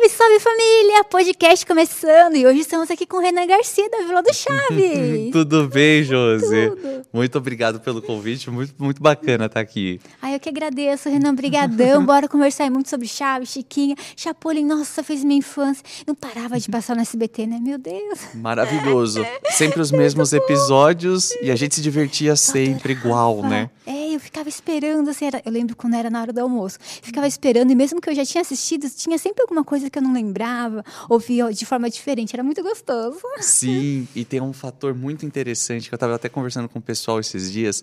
Salve, salve família! Podcast começando e hoje estamos aqui com o Renan Garcia da Vila do Chaves. Tudo bem, Josi? Tudo. Muito obrigado pelo convite, muito, muito bacana estar aqui. Ai, eu que agradeço, Renan, brigadão. Bora conversar muito sobre Chaves, Chiquinha, Chapolin, nossa, fez minha infância. Não parava de passar no SBT, né? Meu Deus. Maravilhoso. Sempre os mesmos episódios e a gente se divertia sempre igual, né? É, eu ficava esperando, assim, era- eu lembro quando era na hora do almoço. Ficava esperando, e mesmo que eu já tinha assistido, tinha sempre alguma coisa que eu não lembrava, ouvia de forma diferente, era muito gostoso. Sim, e tem um fator muito interessante que eu estava até conversando com o pessoal esses dias.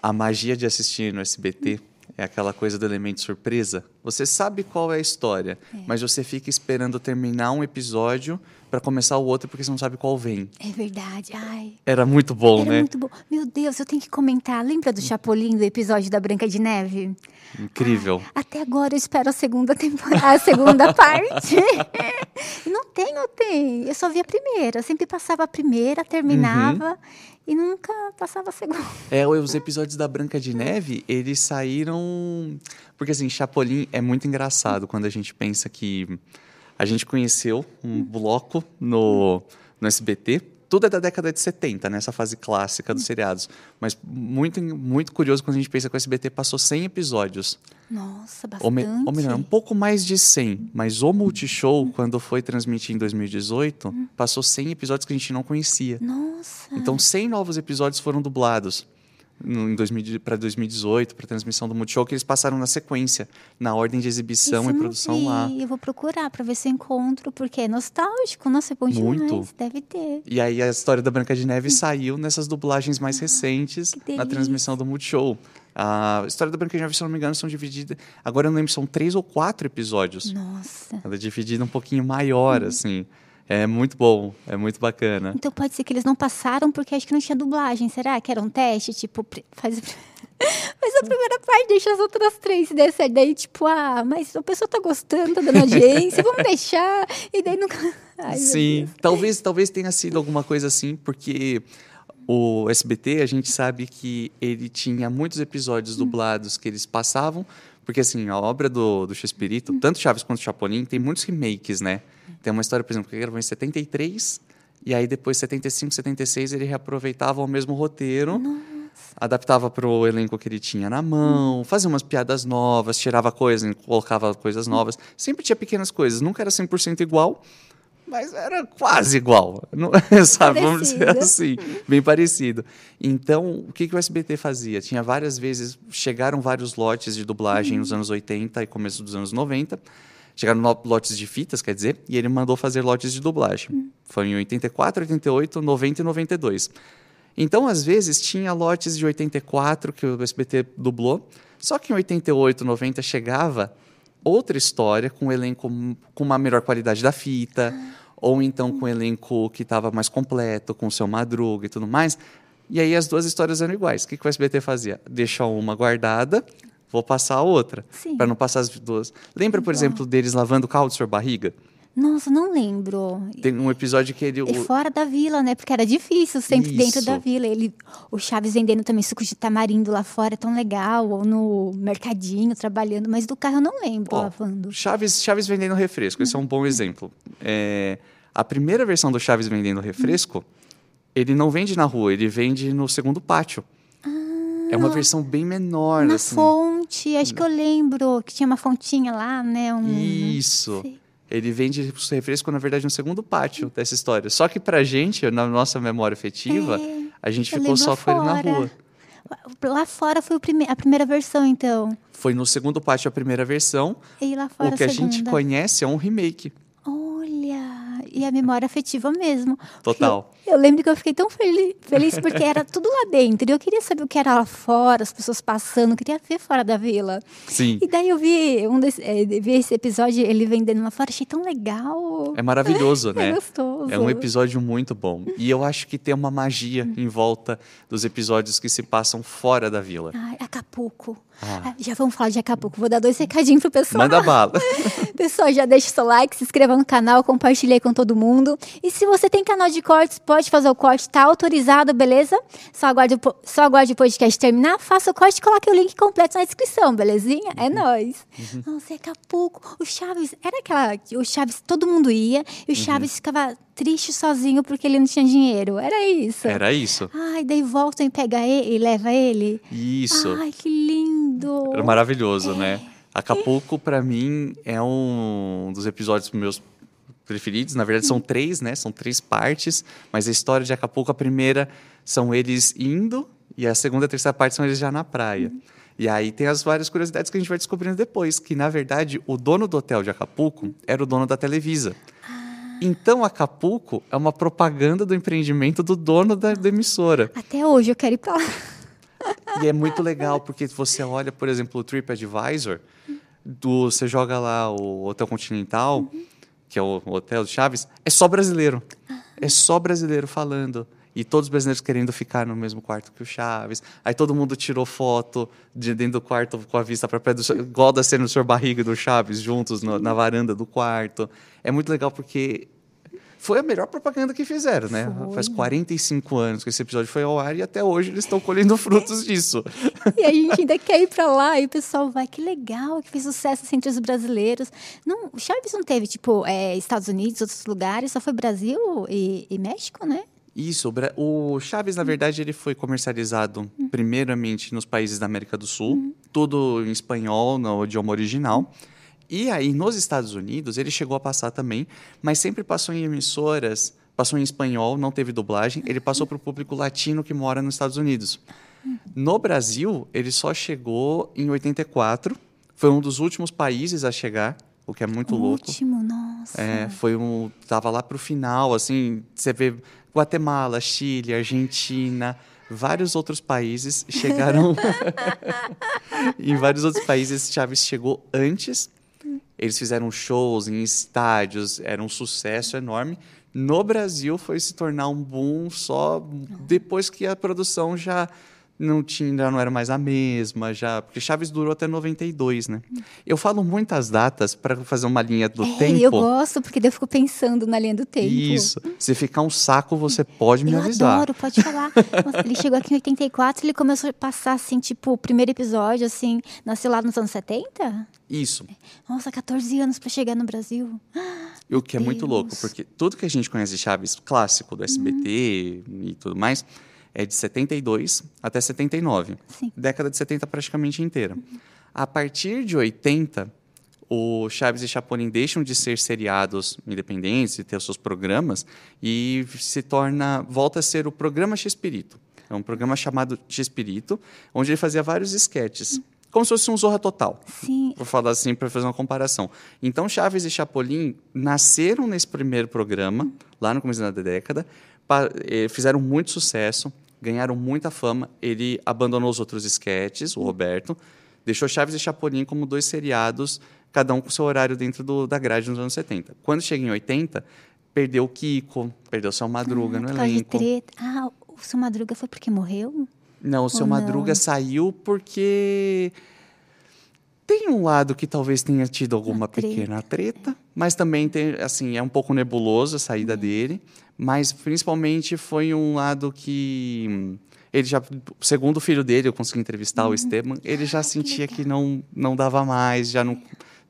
A magia de assistir no SBT é aquela coisa do elemento surpresa. Você sabe qual é a história, mas você fica esperando terminar um episódio para começar o outro porque você não sabe qual vem. É verdade, ai. Era muito bom, Era né? muito bom. Meu Deus, eu tenho que comentar. Lembra do Chapolin, do episódio da Branca de Neve? Incrível. Até agora eu espero a segunda temporada, a segunda parte. não tem, não tem. Eu só vi a primeira. Eu sempre passava a primeira, terminava Uhum. e nunca passava a segunda. É, os episódios da Branca de Neve, eles saíram. Porque, assim, Chapolin é muito engraçado quando a gente pensa que a gente conheceu um bloco no, no SBT. Tudo é da década de 70, nessa fase clássica dos seriados. Mas muito, muito curioso quando a gente pensa que o SBT passou 100 episódios. Nossa, bastante. Ou, me- ou melhor, um pouco mais de 100. Mas o Multishow, quando foi transmitir em 2018, passou 100 episódios que a gente não conhecia. Nossa. Então, 100 novos episódios foram dublados no- em 2000 para 2018, para transmissão do Multishow, que eles passaram na sequência, na ordem de exibição Isso e produção vi. lá. Eu vou procurar pra ver se eu encontro, porque é nostálgico. Nossa, é bom Muito. demais. Deve ter. E aí a história da Branca de Neve saiu nessas dublagens mais recentes que na transmissão do Multishow. A história da Branca de Neve, se não me engano, são divididas. Agora eu não lembro, são três ou quatro episódios. Nossa. Ela é dividida um pouquinho maior, assim. É muito bom, é muito bacana. Então pode ser que eles não passaram porque acho que não tinha dublagem. Será que era um teste? Tipo, faz, faz a primeira parte, deixa as outras três. Se der certo, daí, tipo, ah, mas a pessoa tá gostando, tá dando audiência, vamos deixar. E daí nunca. Ai, Sim, talvez, talvez tenha sido alguma coisa assim, porque o SBT, a gente sabe que ele tinha muitos episódios Hum. dublados que eles passavam, porque assim, a obra do, do Chespirito, Hum. tanto Chaves quanto Chapolin, tem muitos remakes, né? Tem uma história, por exemplo, que gravou em 73, e aí depois 75, 76 ele reaproveitava o mesmo roteiro, adaptava para o elenco que ele tinha na mão, fazia umas piadas novas, tirava coisas, colocava coisas novas. Sempre tinha pequenas coisas, nunca era 100% igual, mas era quase igual, não- sabe? Vamos dizer Parecido. assim, bem parecido. Então, o que, que o SBT fazia? Tinha várias vezes, chegaram vários lotes de dublagem nos anos 80 e começo dos anos 90, chegaram lotes de fitas, quer dizer, e ele mandou fazer lotes de dublagem. Foi em 84, 88, 90 e 92. Então, às vezes, tinha lotes de 84 que o SBT dublou, só que em 88, 90 chegava outra história com um elenco com uma melhor qualidade da fita, ou então com um elenco que estava mais completo, com o seu Madruga e tudo mais. E aí as duas histórias eram iguais. O que, que o SBT fazia? Deixa uma guardada, vou passar a outra, para não passar as duas. Lembra, por exemplo, deles lavando o caldo de sua barriga? Nossa, não lembro. Tem um episódio que ele. E o- fora da vila, né? Porque era difícil, sempre dentro Isso. da vila. Ele, o Chaves vendendo também suco de tamarindo lá fora, é tão legal. Ou no mercadinho, trabalhando. Mas do carro eu não lembro, Ó, lavando. Chaves, Chaves vendendo refresco, esse é um bom exemplo. É, a primeira versão do Chaves vendendo refresco, ele não vende na rua, ele vende no segundo pátio. é uma versão bem menor, Na assim. fonte, acho que eu lembro que tinha uma fontinha lá, né? Um... Isso. Sei. Ele vende o refresco, na verdade, no segundo pátio dessa história. Só que pra gente, na nossa memória afetiva, É, a gente ficou só lá com ele na fora. rua. Lá fora foi prime- a primeira versão, então. Foi no segundo pátio a primeira versão. E lá fora o que a, a gente conhece é um remake. E a memória afetiva mesmo. Total. Eu, eu lembro que eu fiquei tão feliz, feliz porque era tudo lá dentro. E eu queria saber o que era lá fora, as pessoas passando, eu queria ver fora da vila. Sim. E daí eu vi, um desse, eh, vi esse episódio, ele vendendo lá fora, achei tão legal. É maravilhoso, né? É gostoso. É um episódio muito bom. E eu acho que tem uma magia em volta dos episódios que se passam fora da vila. Ai, Acapulco. Ah. Já vamos falar de Acapulco. Vou dar dois recadinhos pro pessoal. Manda bala. Pessoal, já deixa o seu like, se inscreva no canal, compartilhe aí com todo mundo. E se você tem canal de cortes, pode fazer o corte, tá autorizado, beleza? Só aguarde, o só aguarde o podcast terminar, faça o corte e coloque o link completo na descrição, belezinha? É nóis. Nossa, e Acapulco. O Chaves, era aquela. que O Chaves, todo mundo ia, e o Chaves ficava triste sozinho porque ele não tinha dinheiro. Era isso. Era isso. Ai, daí voltam e pega ele e leva ele. Isso. Ai, que lindo. Era maravilhoso, né? Acapulco, pra mim, é um dos episódios meus preferidos. Na verdade, são três, né? São três partes. Mas a história de Acapulco, a primeira são eles indo, e a segunda e a terceira parte são eles já na praia. E aí tem as várias curiosidades que a gente vai descobrindo depois, que na verdade o dono do hotel de Acapulco era o dono da Televisa. Então Acapulco é uma propaganda do empreendimento do dono da, da emissora. Até hoje eu quero ir pra lá. E é muito legal, porque você olha, por exemplo, o TripAdvisor, do, você joga lá o Hotel Continental, que é o hotel Chaves, é só brasileiro. É só brasileiro falando. E todos os brasileiros querendo ficar no mesmo quarto que o Chaves. Aí todo mundo tirou foto de dentro do quarto com a vista para perto, do, igual da cena do Sr. Barriga e do Chaves, juntos no- na varanda do quarto. É muito legal porque foi a melhor propaganda que fizeram, né? Foi. Faz 45 anos que esse episódio foi ao ar e até hoje eles estão colhendo frutos disso. E a gente ainda quer ir pra lá. E o pessoal vai, que legal, que fez sucesso assim, entre os brasileiros. Não, o Chaves não teve, tipo, é, Estados Unidos, outros lugares, só foi Brasil e, e México, né? Isso, o o Chaves, na verdade, ele foi comercializado primeiramente nos países da América do Sul, tudo em espanhol, no idioma original. E aí, nos Estados Unidos, ele chegou a passar também, mas sempre passou em emissoras, passou em espanhol, não teve dublagem, ele passou para o público latino que mora nos Estados Unidos. No Brasil, ele só chegou em 84, foi um dos últimos países a chegar, o que é muito louco. Último, nossa. É, foi um. Tava lá pro final, assim, você vê Guatemala, Chile, Argentina, vários outros países chegaram. em vários outros países, Chaves chegou antes. Eles fizeram shows em estádios, era um sucesso enorme. No Brasil foi se tornar um boom só depois que a produção já não tinha, já não era mais a mesma, já, porque Chaves durou até 92, né? Eu falo muitas datas para fazer uma linha do É, tempo. eu gosto, porque daí eu fico pensando na linha do tempo. Isso. Se ficar um saco, você pode me eu avisar. adoro, pode falar. Nossa, ele chegou aqui em 84, ele começou a passar, assim, tipo, o primeiro episódio, assim, nasceu lá nos anos 70? Isso. Nossa, 14 anos pra chegar no Brasil. E o que é muito Deus. louco, porque tudo que a gente conhece de Chaves clássico do SBT e tudo mais é de 72 até 79. Sim. Década de 70 praticamente inteira. A partir de 80, o Chaves e Chapolin deixam de ser seriados independentes e ter os seus programas e se torna volta a ser o programa X-Pirito. É um programa chamado X-Pirito, onde ele fazia vários esquetes, como se fosse um Zorra Total. Sim. Vou falar assim para fazer uma comparação. Então, Chaves e Chapolin nasceram nesse primeiro programa, lá no começo da década, eh, fizeram muito sucesso, ganharam muita fama. Ele abandonou os outros esquetes, o Roberto, deixou Chaves e Chapolin como dois seriados, cada um com seu horário dentro do- da grade nos anos 70. Quando chega em 80, perdeu o Kiko, perdeu o Seu Madruga no causa de elenco. treta. Ah, o seu Madruga foi porque morreu? Não, o seu Ou não? Madruga saiu porque tem um lado que talvez tenha tido alguma Uma treta. pequena treta, mas também tem, assim, é um pouco nebuloso a saída dele, mas principalmente foi um lado que ele já, segundo o filho dele, eu consegui entrevistar o Esteban, ele já sentia que não não dava mais, já não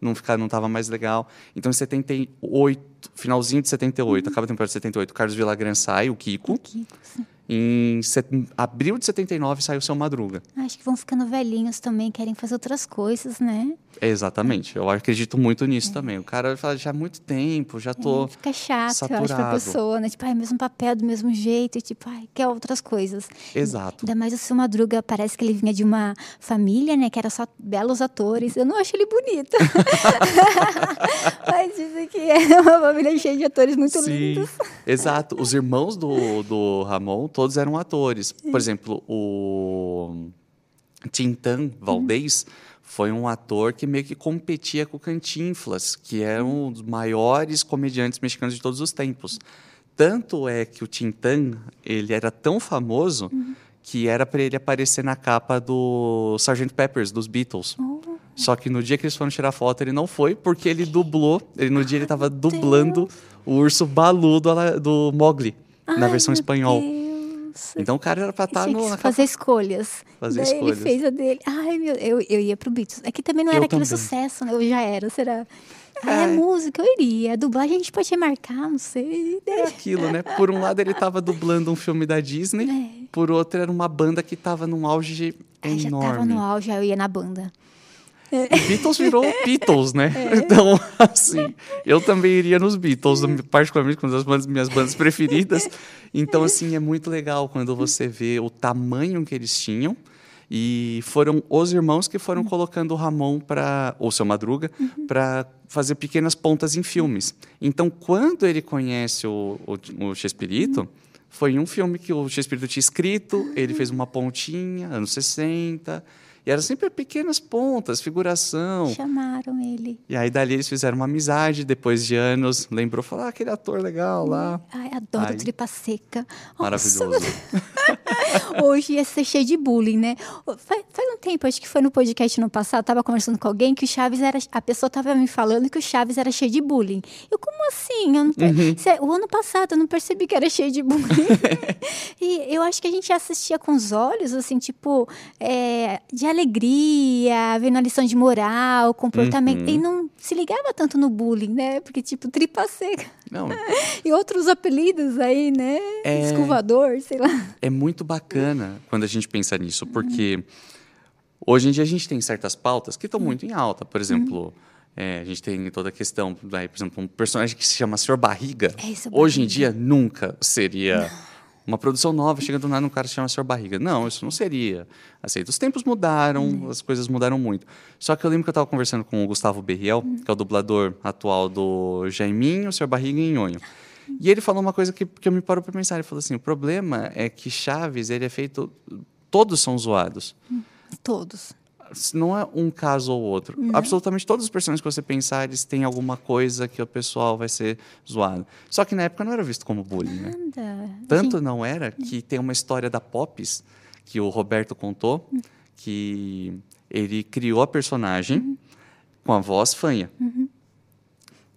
não ficava, não estava mais legal. Então, em 78, finalzinho de 78, acaba a temporada de 78, Carlos Villagrán sai, o Kiko. Kiko, sim. Em set... abril de 79 saiu Seu Madruga. Acho que vão ficando velhinhos também, querem fazer outras coisas, né? Exatamente. Eu acredito muito nisso também. O cara fala, já há muito tempo, já tô. É, fica chato, eu acho, pra saturado. pessoa, né? Tipo, ai, mesmo papel, do mesmo jeito, tipo, ai, quer outras coisas. Exato. Ainda mais o seu Madruga, parece que ele vinha de uma família, né? Que era só belos atores. Eu não acho ele bonito. Mas dizem que é uma família cheia de atores muito Sim, lindos. exato. Os irmãos do, do Ramon, todos eram atores. Por exemplo, o Tintan Valdez foi um ator que meio que competia com o Cantinflas, que é um dos maiores comediantes mexicanos de todos os tempos. Tanto é que o Tintan, ele era tão famoso que era para ele aparecer na capa do Sgt. Peppers, dos Beatles. Oh. Só que no dia que eles foram tirar foto, ele não foi, porque ele dublou. Ele, no dia ele estava dublando o urso Balu do, do Mogli, na versão espanhol. Deus. Então o cara era pra estar Tinha no. fazer escolhas. Fazer Daí escolhas. ele fez a dele. Ai, meu, eu, eu ia pro Beatles. É que também não Eu era aquele também. sucesso, né? Eu já era, será? Ah, É. é música, eu iria. A dublagem a gente pode remarcar, não sei. É aquilo, né? Por um lado ele estava dublando um filme da Disney, É. por outro era uma banda que estava num auge Ai, já tava enorme. no auge, aí eu ia na banda. E Beatles virou Beatles, né? É. Então, assim, eu também iria nos Beatles, particularmente com as bandas- minhas bandas preferidas. Então, assim, é muito legal quando você vê o tamanho que eles tinham. E foram os irmãos que foram colocando o Ramon para ou seu Madruga para fazer pequenas pontas em filmes. Então, quando ele conhece o, o, o Chespirito, foi em um filme que o Chespirito tinha escrito, ele fez uma pontinha, anos 60, e eram sempre pequenas pontas, figuração. Chamaram ele. E aí dali eles fizeram uma amizade, depois de anos, lembrou, falou, ah, aquele ator legal lá. Ai, adoro Ai. tripa seca. Maravilhoso. Hoje ia ser cheio de bullying, né? Faz, faz um tempo, acho que foi no podcast no passado, tava conversando com alguém que o Chaves era. A pessoa tava me falando que o Chaves era cheio de bullying. Eu, como assim? Eu não Uhum. O ano passado eu não percebi que era cheio de bullying. e eu acho que a gente assistia com os olhos, assim, tipo, é, de alegria, vendo a lição de moral, comportamento. Uhum. E não se ligava tanto no bullying, né? Porque, tipo, tripa seca. Não, E outros apelidos aí, né? É. Escovador, sei lá. é muito bacana quando a gente pensa nisso, porque hoje em dia a gente tem certas pautas que estão muito em alta. Por exemplo, é, a gente tem toda a questão, por exemplo, um personagem que se chama Sr. Barriga. É, hoje em Barriga. dia nunca seria uma produção nova, chega do nada um cara que se chama Sr. Barriga. Não, isso não seria. Aceito. Os tempos mudaram, as coisas mudaram muito. Só que eu lembro que eu estava conversando com o Gustavo Berriel, que é o dublador atual do Jaiminho, Sr. Barriga e Nhonho. E ele falou uma coisa que, que eu me paro para pensar. Ele falou assim: o problema é que Chaves ele é feito. Todos são zoados. Todos. Não é um caso ou outro. Absolutamente todos os personagens que você pensar, eles têm alguma coisa que o pessoal vai ser zoado. Só que na época não era visto como bullying, né? Tanto não era que tem uma história da Pops que o Roberto contou que ele criou a personagem com a voz fanha.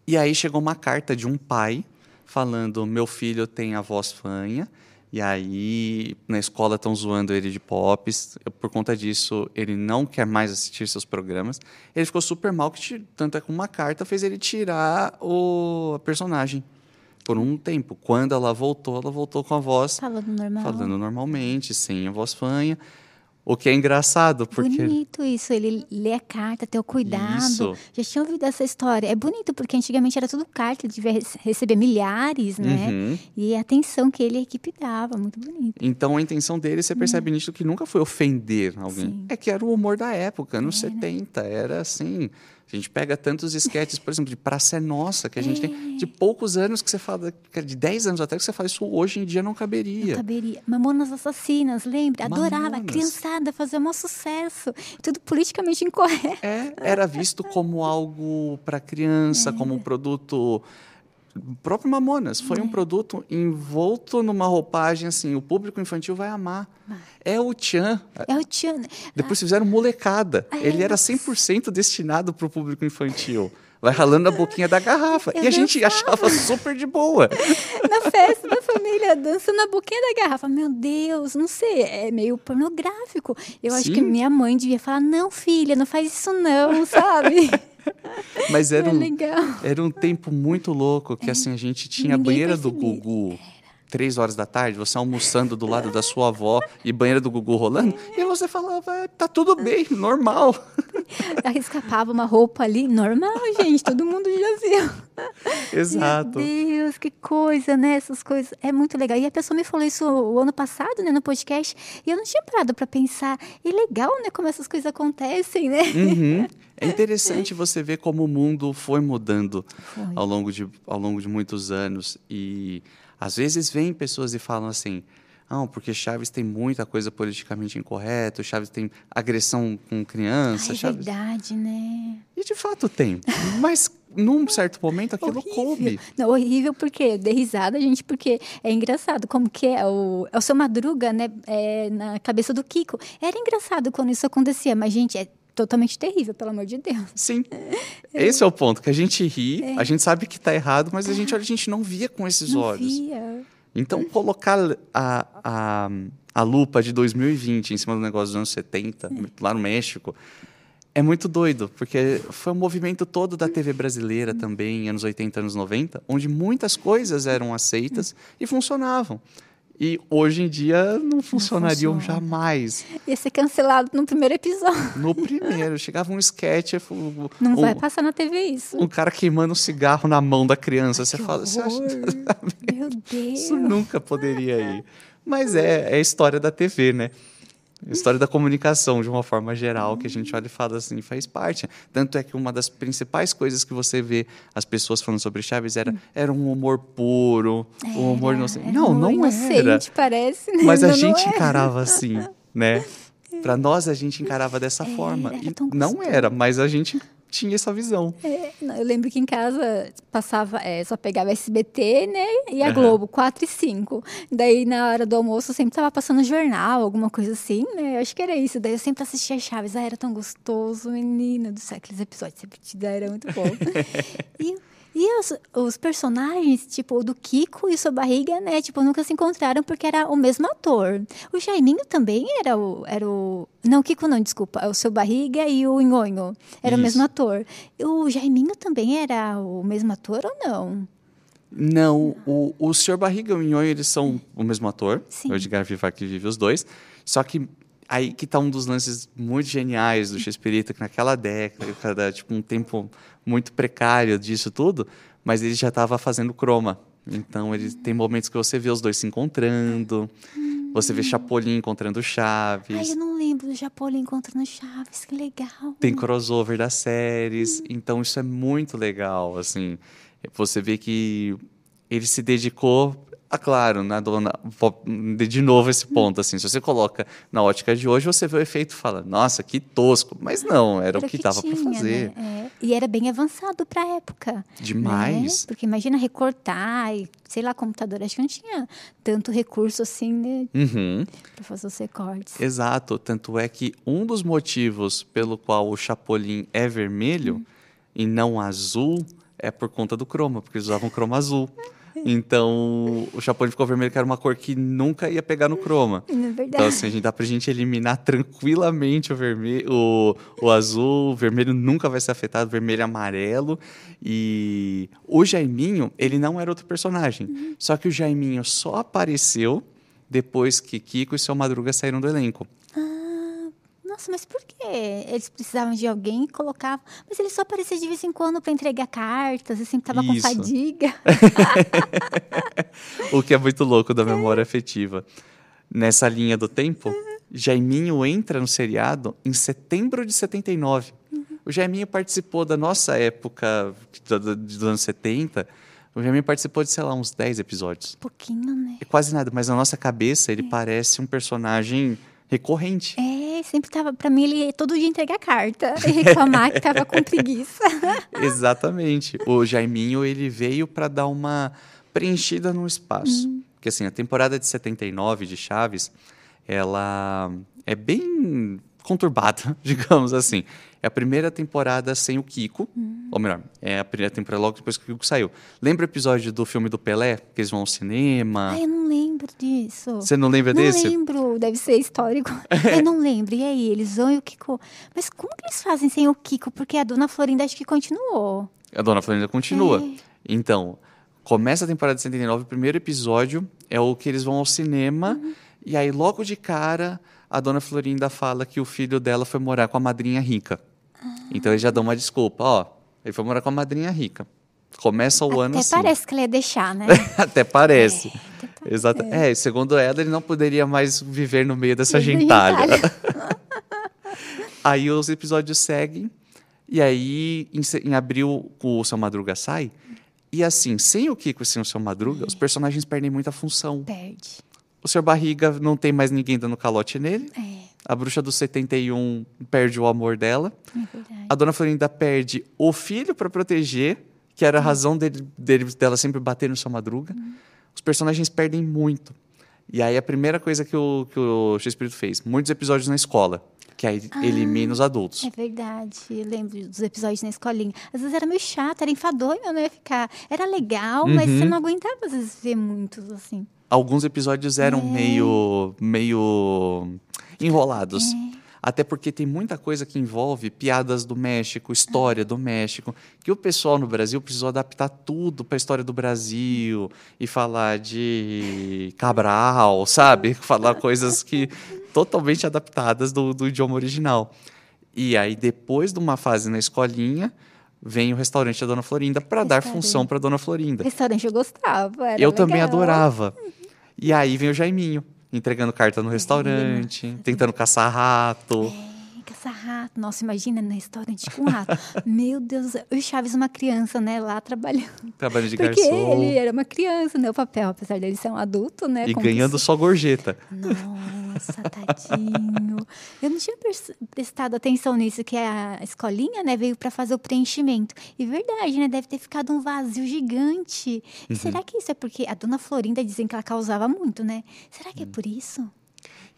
E aí chegou uma carta de um pai falando: meu filho tem a voz fanha. E aí, na escola estão zoando ele de pops. Por conta disso, ele não quer mais assistir seus programas. Ele ficou super mal, que tanto é que uma carta fez ele tirar o, a personagem por um tempo. Quando ela voltou, ela voltou com a voz Falando normal. falando normalmente, sem a voz fanha. O que é engraçado, porque Bonito isso, ele lê a carta, ter o cuidado. Isso. Já tinha ouvido essa história. É bonito, porque antigamente era tudo carta, ele devia rece- receber milhares, né? Uhum. E a atenção que ele e a equipe dava, muito bonito. Então a intenção dele, você percebe nisso que nunca foi ofender alguém. Sim. É que era o humor da época, anos 70. Era assim. A gente pega tantos esquetes, por exemplo, de Praça é Nossa, que a gente tem de poucos anos que você fala, que de 10 anos até que você fala, isso hoje em dia não caberia. Caberia. Mamonas Assassinas, lembra? Adorava. Mamonas. criançada fazia um sucesso. Tudo politicamente incorreto. É, era visto como algo para criança, como um produto. O próprio Mamonas foi um produto envolto numa roupagem assim, o público infantil vai amar. É o Tchan. É o Tiana. Depois fizeram molecada. Ah, é? Ele era 100% destinado para o público infantil. Vai ralando a boquinha da garrafa. Eu e a gente achava super de boa. Na festa da família, dançando na boquinha da garrafa. Meu Deus, não sei, é meio pornográfico. Eu acho Sim. que minha mãe devia falar: não, filha, não faz isso não, sabe? Mas era é um, legal. era um tempo muito louco que assim a gente tinha a banheira do percebia. Gugu. Três horas da tarde, você almoçando do lado da sua avó e banheira do Gugu rolando, e você falava, "É, tá tudo bem, normal. Aí escapava uma roupa ali, normal, gente, todo mundo já viu. Exato. Meu Deus, que coisa, né? Essas coisas. É muito legal. E a pessoa me falou isso o ano passado, né, no podcast, e eu não tinha parado para pensar. E legal, né, como essas coisas acontecem, né? Uhum. É interessante você ver como o mundo foi mudando Foi. ao longo de, ao longo de muitos anos. E às vezes vêm pessoas e falam assim: não, porque Chaves tem muita coisa politicamente incorreta, Chaves tem agressão com criança. Ai, é Chaves... verdade, né? E de fato tem. Mas num certo momento aquilo Horrível. coube. Não, horrível porque dei risada, gente, porque é engraçado como que é o, é o seu Madruga, né, é, na cabeça do Kiko. Era engraçado quando isso acontecia, mas, gente, é totalmente terrível, pelo amor de Deus. Sim. Esse é o ponto, que a gente ri, a gente sabe que tá errado, mas a gente olha, a gente não via com esses Não olhos. via. Então, colocar a, a, a lupa de 2020 em cima do negócio dos anos 70, lá no México, é muito doido, porque foi um movimento todo da TV brasileira também, anos 80, anos 90, onde muitas coisas eram aceitas e funcionavam. E hoje em dia não funcionariam funciona. jamais. Ia ser cancelado no primeiro episódio. No primeiro, chegava um sketch, Não vai passar na TV isso. um cara queimando um cigarro na mão da criança. Você fala, você acha, horror. Meu Deus. Isso nunca poderia ir. Mas é, é a história da TV, né? História da comunicação, de uma forma geral, que a gente olha e fala assim, faz parte. Tanto é que uma das principais coisas que você vê as pessoas falando sobre Chaves era, era um humor puro, um humor inocente. Não, não inocente, era. parece. né? Mas a Não, gente é. encarava assim, né? Para nós, a gente encarava dessa forma. era E não era, mas a gente tinha essa visão. É, não, eu lembro que em casa passava, é, só pegava SBT, né? E a Aham. Globo, 4 e 5. Daí, na hora do almoço, sempre tava passando jornal, alguma coisa assim, né? Eu acho que era isso. Daí eu sempre assistia Chaves. Ah, era tão gostoso, menina do céu. Aqueles episódios sempre te deram, era muito bom. e e os, os personagens, tipo, o do Kiko e o seu barriga, né? Tipo, nunca se encontraram porque era o mesmo ator. O Jaiminho também era o. Era o não, o Kiko não, desculpa. O seu barriga e o Nhonho. Era o Isso. mesmo ator. O Jaiminho também era o mesmo ator ou não? Não, o, o Sr. Barriga e o Nhonho, eles são o mesmo ator. Sim. O Edgar Vivar que vive os dois. Só que aí que tá um dos lances muito geniais do Chespirito, que naquela década, tipo, um tempo muito precário disso tudo, mas ele já estava fazendo croma. Então, ele tem momentos que você vê os dois se encontrando, você vê Chapolin encontrando Ai, Chaves, eu não lembro do Japolin encontrando Chaves, que legal. tem crossover das séries, então isso é muito legal, assim. Você vê que ele se dedicou, ah, claro, na dona, de novo esse ponto, assim, se você coloca na ótica de hoje, você vê o efeito e fala, nossa, que tosco, mas não, era, o que dava para tinha, fazer. né? É, E era bem avançado pra época. Demais. né? Porque imagina recortar e, sei lá, computador. Acho que não tinha tanto recurso assim, né? Uhum. Pra fazer os recortes. Exato, tanto é que um dos motivos pelo qual o Chapolin é vermelho e não azul é por conta do croma, porque eles usavam croma azul. Então, o Chapolin ficou vermelho, que era uma cor que nunca ia pegar no croma. É verdade. Então, assim, a gente dá pra gente eliminar tranquilamente o vermelho, o, o azul, o vermelho nunca vai ser afetado, vermelho e amarelo. E o Jaiminho, ele não era outro personagem. Só que o Jaiminho só apareceu depois que Kiko e seu Madruga saíram do elenco. Ah, nossa, mas por quê? Eles precisavam de alguém e colocavam. Mas ele só aparecia de vez em quando pra entregar cartas, e sempre tava com Isso. fadiga. O que é muito louco da memória afetiva. Nessa linha do tempo, Jaiminho entra no seriado em setembro de 79. O Jaiminho participou da nossa época, do- do- dos anos 70. O Jaiminho participou de, sei lá, uns 10 episódios. Pouquinho, né? É quase nada, mas na nossa cabeça ele parece um personagem recorrente. É, sempre tava. Pra mim, ele ia todo dia entregar carta e reclamar que tava com preguiça. Exatamente. O Jaiminho, ele veio para dar uma preenchida no espaço. Porque assim, a temporada de 79 de Chaves, ela é bem conturbada, digamos assim. É a primeira temporada sem o Kiko, ou melhor, é a primeira temporada logo depois que o Kiko saiu. Lembra o episódio do filme do Pelé, que eles vão ao cinema? Ai, eu não lembro disso. Você não lembra não desse? lembro, deve ser histórico. eu não lembro. E aí, eles vão e o Kiko. Mas como que eles fazem sem o Kiko? Porque a dona Florinda acho que continuou. A Dona Florinda continua. É. Então, começa a temporada de 79, o primeiro episódio é o que eles vão ao cinema, Uhum. e aí logo de cara a Dona Florinda fala que o filho dela foi morar com a madrinha rica. Ah. Então eles já dão uma desculpa, ó, ele foi morar com a madrinha rica. Começa o ano Até assim. parece que ela ia deixar, né? Até parece. É, até parece. Exato. É, segundo ela, ele não poderia mais viver no meio dessa gentalha. aí os episódios seguem, e aí em, em abril o Seu Madruga sai. E assim, sem o Kiko e sem o Seu Madruga, os personagens perdem muita função. Perde. O Sr. Barriga não tem mais ninguém dando calote nele. É, A bruxa do 71 perde o amor dela. é. A dona Florinda perde o filho para proteger, que era a razão dele, dele- dela sempre bater no seu madruga. Os personagens perdem muito. E aí a primeira coisa que o, que o X-Espírito fez, muitos episódios na escola, que aí elimina os adultos. É verdade, eu lembro dos episódios na escolinha. Às vezes era meio chato, era enfadonho, né? Ficar. Era legal, mas Uhum. você não aguentava às vezes ver muitos assim. Alguns episódios eram É. meio, meio enrolados. Até porque tem muita coisa que envolve piadas do México, história do México, que o pessoal no Brasil precisou adaptar tudo para a história do Brasil e falar de Cabral, sabe? Falar coisas que totalmente adaptadas do, do idioma original. E aí, depois de uma fase na escolinha, vem o restaurante da Dona Florinda para dar função para Dona Florinda. Restaurante eu gostava. Eu também legal. adorava. E aí vem o Jaiminho, entregando carta no restaurante, tentando caçar rato. É, caça-rato. Nossa, imagina no restaurante com rato. Meu Deus, o Chaves uma criança, né? Lá trabalhando. Trabalho de Porque garçom. ele era uma criança, né? O papel, apesar dele ser um adulto, né? E ganhando pessoa- só gorjeta. Nossa, tadinho. Eu não tinha prestado atenção nisso, que a escolinha, né, veio para fazer o preenchimento. E verdade, né, deve ter ficado um vazio gigante. E será que isso é porque a dona Florinda dizem que ela causava muito, né? Será que é por isso?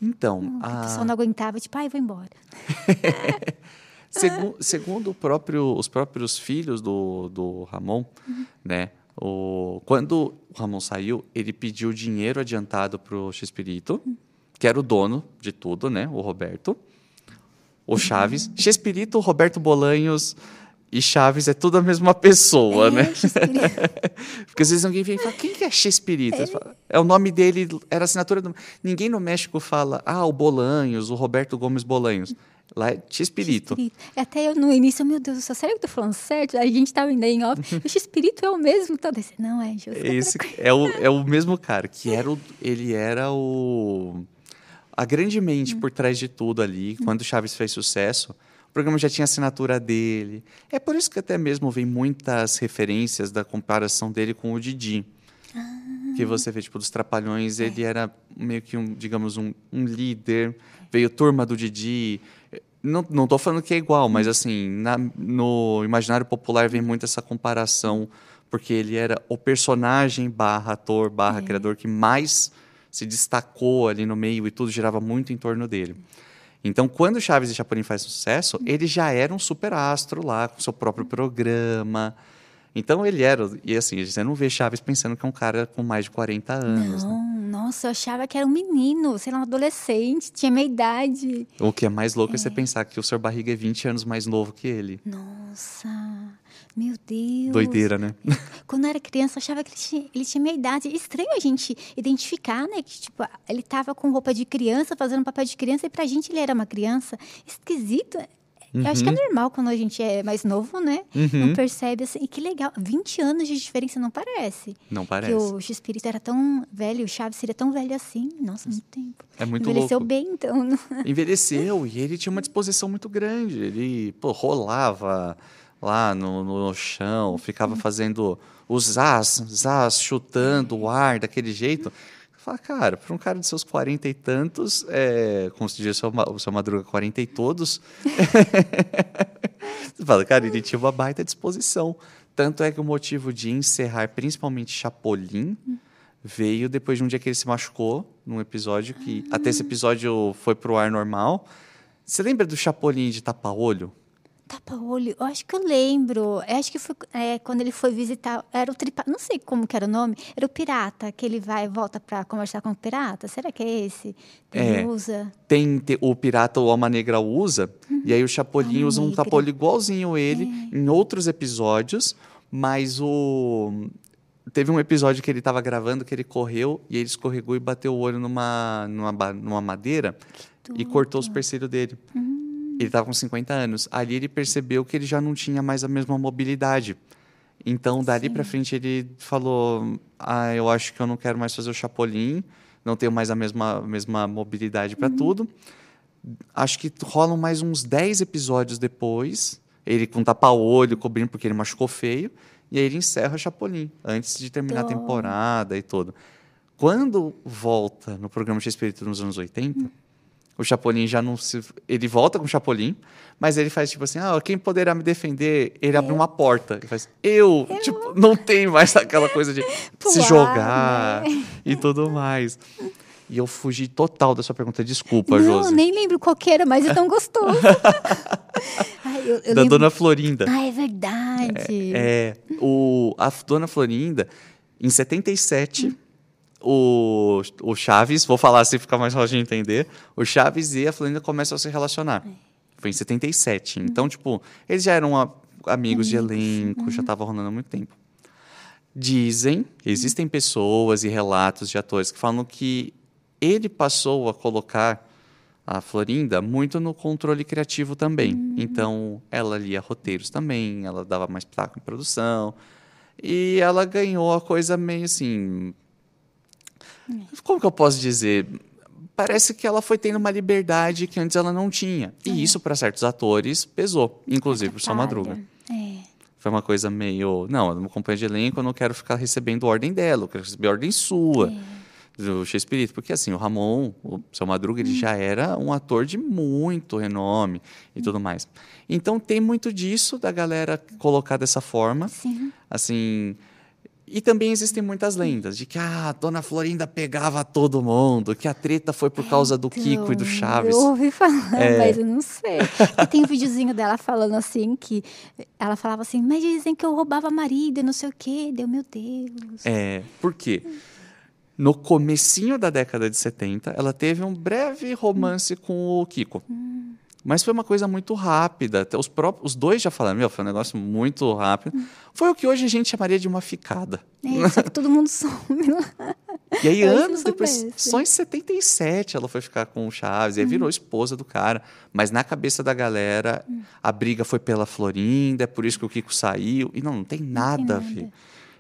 Então, o a- pessoal não aguentava, tipo, ai, vou embora. segu- segundo o próprio- os próprios filhos do, do Ramon, né? O, quando o Ramon saiu, ele pediu dinheiro adiantado pro Chespirito, que era o dono de tudo, né? O Roberto. O Chaves. Chespirito, Roberto Bolanhos e Chaves é tudo a mesma pessoa, né? É, Chespirito. Porque às vezes alguém vem e fala, quem que é Chespirito? Falam, É o nome dele, era a assinatura do... Ninguém no México fala, ah, o Bolanhos, o Roberto Gomes Bolanhos. Lá é Chespirito. Chespirito. Até eu no início, meu Deus do céu, será que eu tô falando certo? A gente tava ainda em off. O Espírito é o mesmo. Todo esse, não, é, José. Esse é o, é o mesmo cara, que era o, ele era o a grande mente por trás de tudo ali. Quando o Chaves fez sucesso, o programa já tinha assinatura dele. É por isso que até mesmo vem muitas referências da comparação dele com o Didi. Que você vê, tipo, dos Trapalhões, ele era meio que um, digamos, um, um líder. Veio turma do Didi. Não, não tô falando que é igual, mas assim, na- no imaginário popular vem muito essa comparação, porque ele era o personagem barra ator, barra criador que mais se destacou ali no meio e tudo girava muito em torno dele. Então, quando Chaves e Chapolin faz sucesso, ele já era um super astro lá, com seu próprio programa. Então, ele era... E assim, você não vê Chaves pensando que é um cara com mais de 40 anos, né? Não, nossa, eu achava que era um menino, sei lá, um adolescente, tinha minha idade. O que é mais louco é, você pensar que o Sr. Barriga é 20 anos mais novo que ele. Nossa, meu Deus. Doideira, né? Quando eu era criança, eu achava que ele tinha, ele tinha minha idade. Estranho a gente identificar, né? Que, tipo, ele tava com roupa de criança, fazendo papel de criança, e pra gente ele era uma criança. Esquisito. Eu acho que é Uhum. normal quando a gente é mais novo, né? Não percebe assim. E que legal. 20 anos de diferença não parece. Não parece. Que o X-Espírito era tão velho, o Chaves seria tão velho assim. Nossa, muito tempo. É muito Envelheceu louco. bem, então. Envelheceu e ele tinha uma disposição muito grande. Ele pô, rolava lá no, no chão, ficava fazendo os as, zás, chutando o ar daquele jeito. Fala, cara, para um cara de seus 40 e tantos, é, como se diz o seu, Madruga, 40 e todos, você fala, cara, ele tinha uma baita disposição. Tanto é que o motivo de encerrar, principalmente Chapolin, veio depois de um dia que ele se machucou, num episódio que. Até esse episódio foi pro ar normal. Você lembra do Chapolin de tapa-olho? Tapa-olho, eu acho que eu lembro. Eu acho que foi é, quando ele foi visitar. Era o tripa, Não sei como que era o nome. Era o pirata, que ele vai e volta pra conversar com o pirata. Será que é esse? Ele É. usa. Tem te- o pirata, o Alma Negra usa, e aí o Chapolin Alma usa um tapa-olho igualzinho ele em outros episódios, mas o. Teve um episódio que ele estava gravando que ele correu e ele escorregou e bateu o olho numa, numa, numa madeira e cortou o supercílio dele. Ele estava com 50 anos. Ali ele percebeu que ele já não tinha mais a mesma mobilidade. Então, dali para frente, ele falou: Ah, eu acho que eu não quero mais fazer o Chapolin, não tenho mais a mesma, mesma mobilidade para tudo. Acho que rolam mais uns 10 episódios depois, ele com tapa-olho, cobrindo porque ele machucou feio, e aí ele encerra o Chapolin, antes de terminar a temporada e tudo. Quando volta no programa X-Espírito nos anos 80, o Chapolin já não se. Ele volta com o Chapolin, mas ele faz tipo assim: ah, quem poderá me defender? Ele abre uma porta. Ele faz, eu! Tipo, não tem mais aquela coisa de se Pular, jogar né? e tudo mais. E eu fugi total da sua pergunta. Desculpa, Não, Josi. nem lembro qual que era, mas é tão gostoso. Ai, eu, eu Da lembro- Dona Florinda. Ah, é verdade. É, o, a Dona Florinda, em 77, o, o Chaves, vou falar assim ficar mais fácil de entender, o Chaves e a Florinda começam a se relacionar. Foi em 77. Então, tipo, eles já eram a- amigos de elenco, já estava rolando há muito tempo. Dizem, existem pessoas e relatos de atores que falam que ele passou a colocar a Florinda muito no controle criativo também. Então, ela lia roteiros também, ela dava mais pitaco em produção. E ela ganhou a coisa meio assim. Como que eu posso dizer? Parece que ela foi tendo uma liberdade que antes ela não tinha. E isso, para certos atores, pesou, inclusive para Sua Madruga. É. Foi uma coisa meio. Não, eu não companhia de elenco, eu não quero ficar recebendo ordem dela, eu quero receber ordem sua. Do Shakespeare. Porque assim, o Ramon, o seu Madruga, ele já era um ator de muito renome e tudo mais. Então tem muito disso da galera colocar dessa forma. Sim. Assim. E também existem muitas lendas de que ah, a Dona Florinda pegava todo mundo, que a treta foi por causa do Kiko e do Então, Chaves. Eu ouvi falar, É. mas eu não sei. E tem um videozinho dela falando assim que ela falava assim, mas dizem que eu roubava marido, e não sei o quê. Deu, meu Deus. É, por quê? No comecinho da década de 70, ela teve um breve romance com o Kiko. Mas foi uma coisa muito rápida. Até os, próprios, os dois já falaram, meu, foi um negócio muito rápido. Foi o que hoje a gente chamaria de uma ficada. É, só que todo mundo some lá. E aí, Eu anos não depois, só em 77, ela foi ficar com o Chaves, e aí virou esposa do cara. Mas na cabeça da galera, a briga foi pela Florinda, é por isso que o Kiko saiu. E não, não tem nada a nada. ver.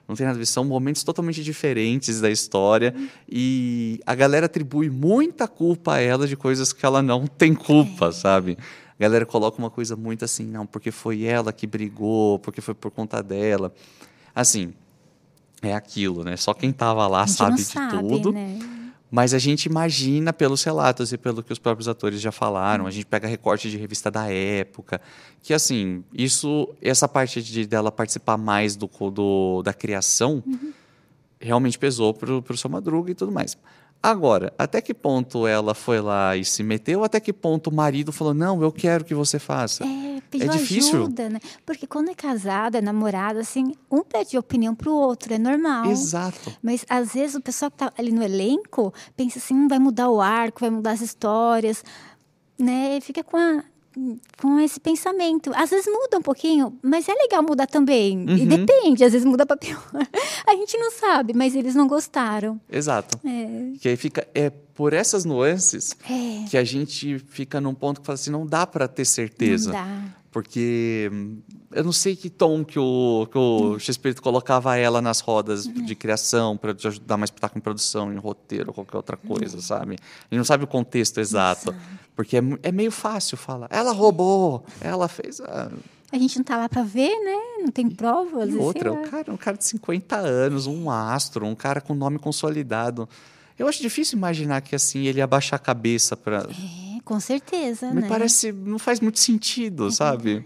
Não tem nada a ver. São momentos totalmente diferentes da história. E a galera atribui muita culpa a ela de coisas que ela não tem culpa, sabe? A galera coloca uma coisa muito assim, não, porque foi ela que brigou, porque foi por conta dela. Assim, é aquilo, né? Só quem tava lá sabe não de sabe, tudo. né? Mas a gente imagina pelos relatos e pelo que os próprios atores já falaram. A gente pega recorte de revista da época. Que, assim, isso, essa parte de dela participar mais do, do da criação realmente pesou pro, pro seu Madruga e tudo mais. Agora, até que ponto ela foi lá e se meteu? Até que ponto o marido falou, não, eu quero que você faça? É, pediu difícil. ajuda, né? Porque quando é casada, é namorada, assim, um pede opinião pro outro, é normal. Exato. Mas às vezes o pessoal que tá ali no elenco pensa assim, "Hum, vai mudar o arco, vai mudar as histórias, né? E Fica com a com esse pensamento. Às vezes muda um pouquinho, mas é legal mudar também. E Uhum. depende, às vezes muda para pior. A gente não sabe, mas eles não gostaram. Exato. É, Que aí fica. É por essas nuances é que a gente fica num ponto que fala assim, não dá para ter certeza. não dá. Porque hum, eu não sei que tom que o, que o Shakespeare colocava ela nas rodas de criação para dar mais espetáculo em produção, em roteiro, qualquer outra coisa, sabe? Ele não sabe o contexto exato. Porque é, é meio fácil falar. Ela roubou, ela fez. A... A gente não tá lá para ver, né? Não tem provas. E outra, o cara, um cara de 50 anos, um astro, um cara com nome consolidado. Eu acho difícil imaginar que assim ele ia baixar a cabeça para. É, com certeza, Me né? parece. Não faz muito sentido, sabe?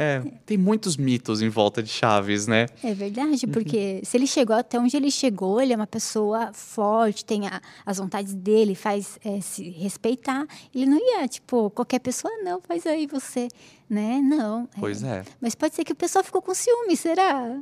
É, tem muitos mitos em volta de Chaves, né? É verdade, Uhum. porque se ele chegou até onde ele chegou, ele é uma pessoa forte, tem a- as vontades dele, faz é, se respeitar. Ele não ia, tipo, qualquer pessoa, não, faz aí você, né? Não. Pois é. Mas pode ser que o pessoal ficou com ciúme, será?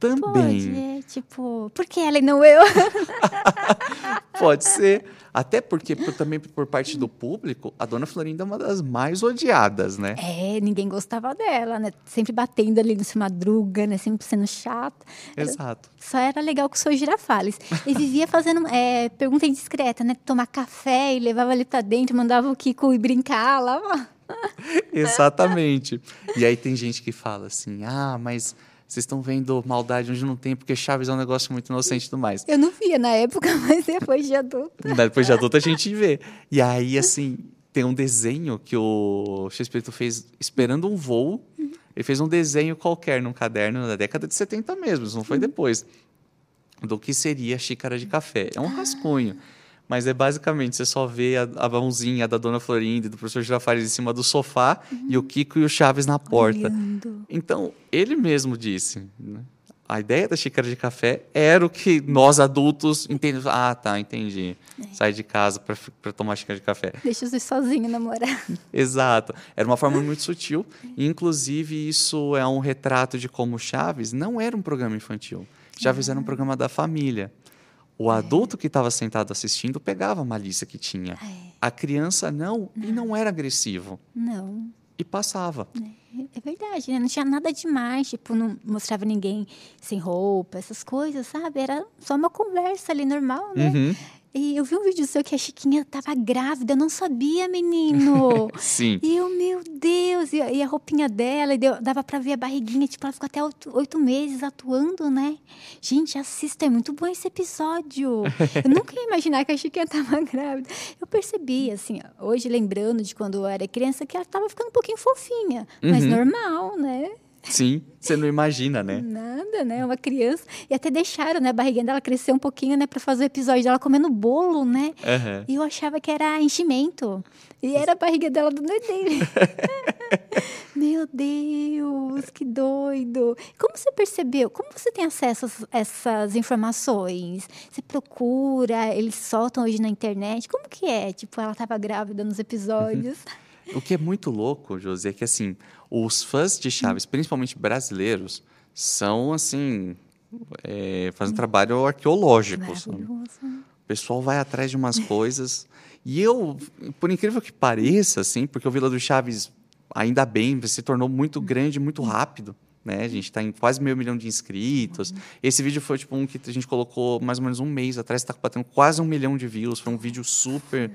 Pode, Também. é, tipo, por que ela e não eu? Pode ser. Até porque, por- também por parte do público, a Dona Florinda é uma das mais odiadas, né? é, ninguém gostava dela, né? Sempre batendo ali no seu madruga, né? Sempre sendo chata. Exato. Só era legal com o seu girafales. E vivia fazendo é, pergunta indiscreta, né? Tomar café e levava ali pra dentro, mandava o Kiko ir brincar lá. Exatamente. E aí tem gente que fala assim: ah, mas vocês estão vendo maldade onde não tem, porque Chaves é um negócio muito inocente e tudo mais. Eu não via na época, mas depois de adulta. Depois de adulta a gente vê. E aí, assim, tem um desenho que o Shakespeare fez esperando um voo. Ele fez um desenho qualquer num caderno na década de 70 mesmo, isso não foi depois. do que seria a xícara de café. É um rascunho. Mas é basicamente, você só vê a, a mãozinha da dona Florinda e do professor Girafales em cima do sofá uhum. e o Kiko e o Chaves na porta. Olhando. Então, ele mesmo disse. Né? A ideia da xícara de café era o que nós adultos entendemos. Ah, tá, entendi. É. Sai de casa para tomar xícara de café. Deixa os sozinho namorar. Exato. Era uma forma muito sutil. E, inclusive, isso é um retrato de como Chaves não era um programa infantil. Chaves era um programa da família. O é. adulto que estava sentado assistindo pegava a malícia que tinha. É. A criança não, não, e não era agressivo. Não. E passava. É, é verdade, né? Não tinha nada demais, tipo, não mostrava ninguém sem roupa, essas coisas, sabe? Era só uma conversa ali normal, né? Uhum. E eu vi um vídeo seu que a Chiquinha tava grávida, eu não sabia, menino. Sim. E eu, meu Deus, e a, e a roupinha dela, e deu, dava pra ver a barriguinha, tipo, ela ficou até oito, oito, meses atuando, né? Gente, assista, é muito bom esse episódio. eu nunca ia imaginar que a Chiquinha tava grávida. Eu percebi, assim, hoje lembrando de quando eu era criança, que ela tava ficando um pouquinho fofinha, uhum. mas normal, né? Sim, você não imagina, né? Nada, né? Uma criança. E até deixaram, né? A barriguinha dela crescer um pouquinho, né? Pra fazer o episódio dela comendo bolo, né? Uhum. E eu achava que era enchimento. E era a barriga dela do neném. Meu Deus, que doido. Como você percebeu? Como você tem acesso a essas informações? Você procura, eles soltam hoje na internet? Como que é? Tipo, ela estava grávida nos episódios. o que é muito louco, José, é que assim, os fãs de Chaves, principalmente brasileiros, são assim. É, fazem um trabalho arqueológico. O pessoal vai atrás de umas coisas. E eu, por incrível que pareça, assim, porque o Vila do Chaves, ainda bem, se tornou muito grande, muito rápido. Né? A gente está em quase meio milhão de inscritos. Esse vídeo foi tipo um que a gente colocou mais ou menos um mês atrás, está batendo quase um milhão de views. Foi um vídeo super.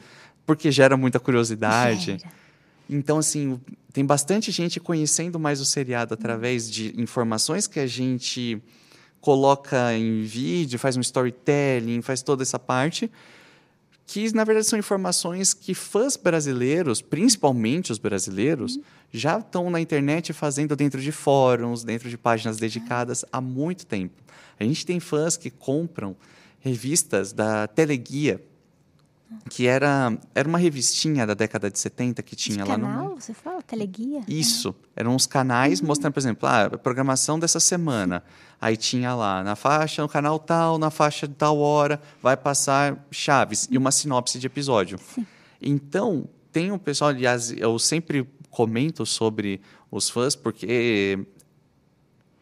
Porque gera muita curiosidade. Gera. Então, assim, tem bastante gente conhecendo mais o seriado através de informações que a gente coloca em vídeo, faz um storytelling, faz toda essa parte, que na verdade são informações que fãs brasileiros, principalmente os brasileiros, uhum. já estão na internet fazendo dentro de fóruns, dentro de páginas dedicadas há muito tempo. A gente tem fãs que compram revistas da Teleguia, que era, era uma revistinha da década de 70 que tinha de lá canal, no. Você fala? Teleguia? Isso. Eram uns canais uhum. mostrando, por exemplo, ah, a programação dessa semana. Aí tinha lá, na faixa, no canal tal, na faixa de tal hora, vai passar Chaves e uma sinopse de episódio. Sim. Então, tem um pessoal, aliás, eu sempre comento sobre os fãs, porque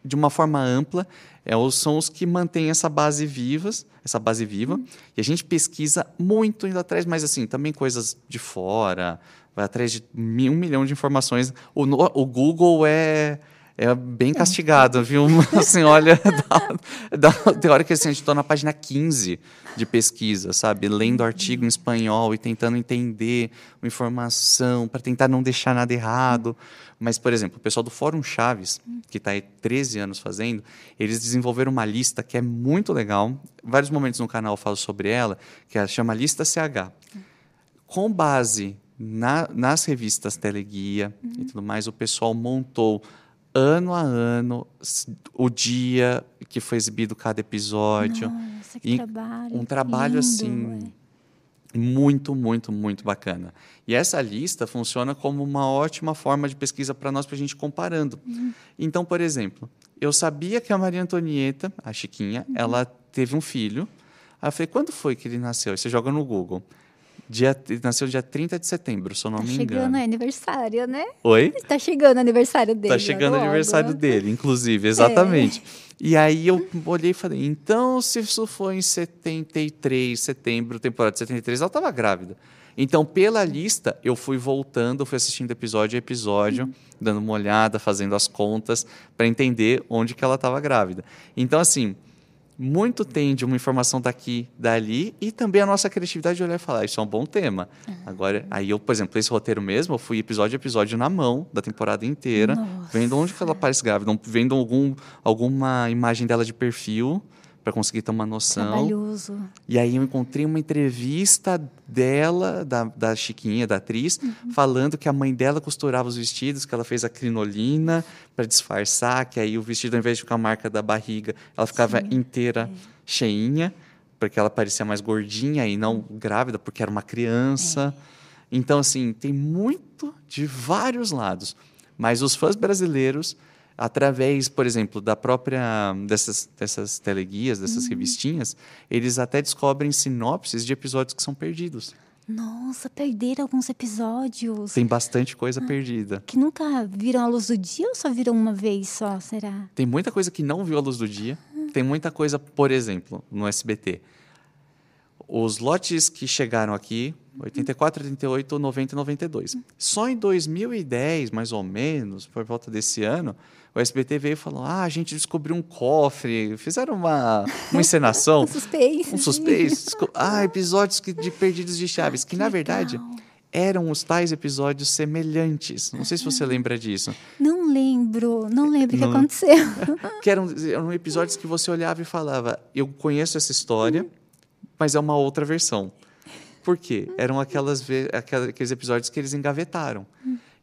de uma forma ampla, é, são os que mantêm essa base vivas, essa base viva. Uhum. E a gente pesquisa muito indo atrás, mas assim, também coisas de fora, vai atrás de um milhão de informações. O, o Google é é bem castigado, viu? Assim, olha, dá, dá, tem hora que assim, a gente está na página 15 de pesquisa, sabe? Lendo artigo em espanhol e tentando entender uma informação para tentar não deixar nada errado. Mas, por exemplo, o pessoal do Fórum Chaves, que está aí 13 anos fazendo, eles desenvolveram uma lista que é muito legal. Vários momentos no canal eu falo sobre ela, que ela chama Lista CH. Com base na, nas revistas Teleguia uhum. e tudo mais, o pessoal montou ano a ano o dia que foi exibido cada episódio. Nossa, que trabalho. Um trabalho lindo, assim é. muito, muito, muito bacana. E essa lista funciona como uma ótima forma de pesquisa para nós, para a gente comparando. Uhum. Então, por exemplo, eu sabia que a Maria Antonieta, a Chiquinha, uhum. ela teve um filho. Aí eu falei, quando foi que ele nasceu? Aí você joga no Google. Dia, nasceu dia 30 de setembro, se eu não tá me engano. Está chegando o aniversário, né? Oi? Está chegando aniversário dele. Está chegando o aniversário dele, inclusive, exatamente. É. E aí eu olhei e falei, então se isso foi em 73, setembro, temporada de 73, ela estava grávida. Então, pela lista, eu fui voltando, fui assistindo episódio a episódio, uhum. dando uma olhada, fazendo as contas, para entender onde que ela estava grávida. Então, assim, muito tem de uma informação daqui, dali, e também a nossa criatividade de olhar e falar, isso é um bom tema. Uhum. Agora, aí eu, por exemplo, esse roteiro mesmo, eu fui episódio a episódio na mão, da temporada inteira, Nossa. vendo onde que ela aparece grávida, vendo algum, alguma imagem dela de perfil, para conseguir ter uma noção. Trabalhoso. E aí eu encontrei uma entrevista dela, da, da Chiquinha, da atriz, uhum. falando que a mãe dela costurava os vestidos, que ela fez a crinolina para disfarçar, que aí o vestido, ao invés de ficar a marca da barriga, ela ficava Sim. inteira. É cheinha, porque ela parecia mais gordinha e não grávida, porque era uma criança. Então, assim, tem muito de vários lados. Mas os fãs brasileiros, através, por exemplo, da própria dessas, dessas teleguias, dessas revistinhas, eles até descobrem sinopses de episódios que são perdidos. Nossa, perderam alguns episódios. Tem bastante coisa perdida. Que nunca viram a luz do dia ou só viram uma vez só, será? Tem muita coisa que não viu a luz do dia. Tem muita coisa, por exemplo, no SBT. Os lotes que chegaram aqui, 84, 88, 90 e 92. Só em 2010, mais ou menos, por volta desse ano, o SBT veio e falou: ah, a gente descobriu um cofre. Fizeram uma, uma encenação. Um suspense. um suspense. Ah, episódios que- de Perdidos de Chaves, que, que na verdade legal. eram os tais episódios semelhantes. Não sei se você lembra disso. Não lembro, não lembro o que aconteceu. Que eram, eram episódios que você olhava e falava: Eu conheço essa história, mas é uma outra versão. Por quê? Eram aquelas, aqueles episódios que eles engavetaram.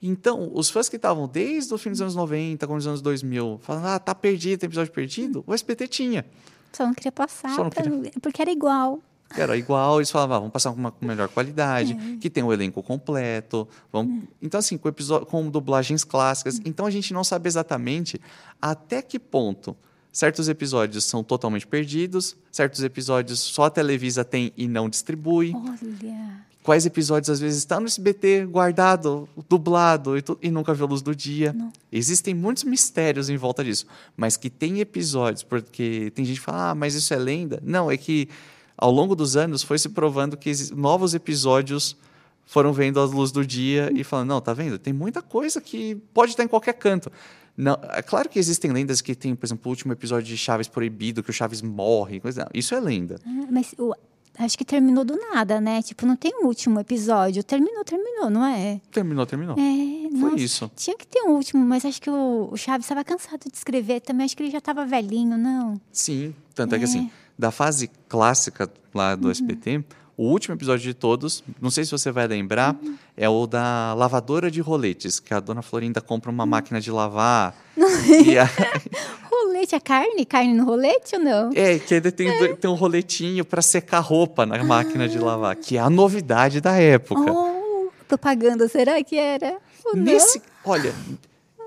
Então, os fãs que estavam desde o fim dos anos 90, com os anos 2000, falando: Ah, tá perdido, tem episódio perdido, o SBT tinha. Só não queria passar, não pra- queria. porque era igual. era igual, eles falavam, ah, vamos passar com uma com melhor qualidade, que tem o elenco completo. Vamos... Então, assim, com, episo- com dublagens clássicas. Então, a gente não sabe exatamente até que ponto certos episódios são totalmente perdidos, certos episódios só a Televisa tem e não distribui. Olha. Quais episódios, às vezes, estão no SBT guardado, dublado e, e nunca viu a luz do dia. Existem muitos mistérios em volta disso. Mas que tem episódios, porque tem gente que fala, ah, mas isso é lenda. Não, é que ao longo dos anos foi se provando que novos episódios foram vendo a luz do dia e falando, não, tá vendo? Tem muita coisa que pode estar em qualquer canto. Não, é claro que existem lendas que tem, por exemplo, o último episódio de Chaves proibido, que o Chaves morre, coisa. Não, isso é lenda. Ah, Mas o- acho que terminou do nada, né? Tipo, não tem um último episódio. Terminou, terminou, não é? Terminou, terminou. É, Foi nossa, isso. Tinha que ter um último, mas acho que o, o Chaves estava cansado de escrever também. Acho que ele já estava velhinho, não? Sim, tanto é. que assim, da fase clássica lá do SBT, o último episódio de todos, não sei se você vai lembrar, é o da lavadora de roletes, que a dona Florinda compra uma máquina de lavar. e a- Rolete, a carne? Carne no rolete ou não? é, que ele tem, tem um roletinho para secar roupa na máquina de lavar, que é a novidade da época. Oh, propaganda, será que era? Ou não? Nesse, olha,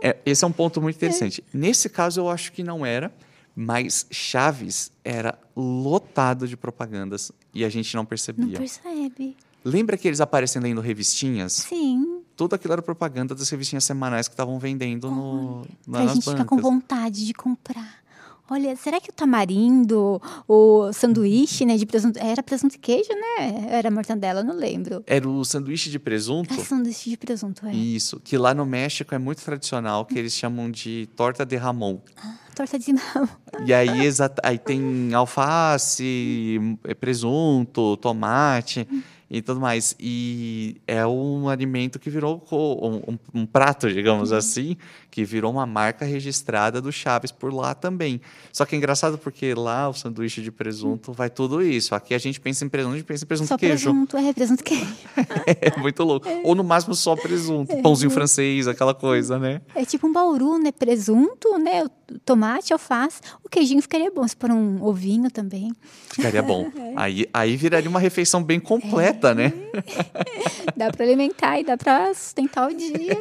é, esse é um ponto muito interessante. Nesse caso, eu acho que não era, mas Chaves era lotado de propagandas e a gente não Não percebia. percebe. Lembra que eles aparecem lendo revistinhas? Sim. Tudo aquilo era propaganda das revistinhas semanais que estavam vendendo no, lá Pra nas gente ficar com bancas. vontade de comprar. Olha, será que o tamarindo, o sanduíche, né, de presunto, era presunto e queijo, né? Era mortandela, eu não lembro. Era o sanduíche de presunto. É sanduíche de presunto, é. Isso, que lá no México é muito tradicional, que eles chamam de torta de Ramon. Torta de nabo. E aí, aí tem alface, eh, presunto, tomate e tudo mais. E é um alimento que virou um, um- um prato, digamos assim, que virou uma marca registrada do Chaves por lá também. Só que é engraçado porque lá o sanduíche de presunto vai tudo isso. Aqui a gente pensa em presunto, a gente pensa em presunto Só queijo. presunto, é, presunto queijo. É muito louco. Ou no máximo só presunto, pãozinho francês, aquela coisa, né? É tipo um bauru, né? Presunto, né? Tomate, alface. O queijinho ficaria bom se pôr um ovinho também. Ficaria bom. Aí, aí viraria uma refeição bem completa, né? Dá pra alimentar e dá pra sustentar o dia.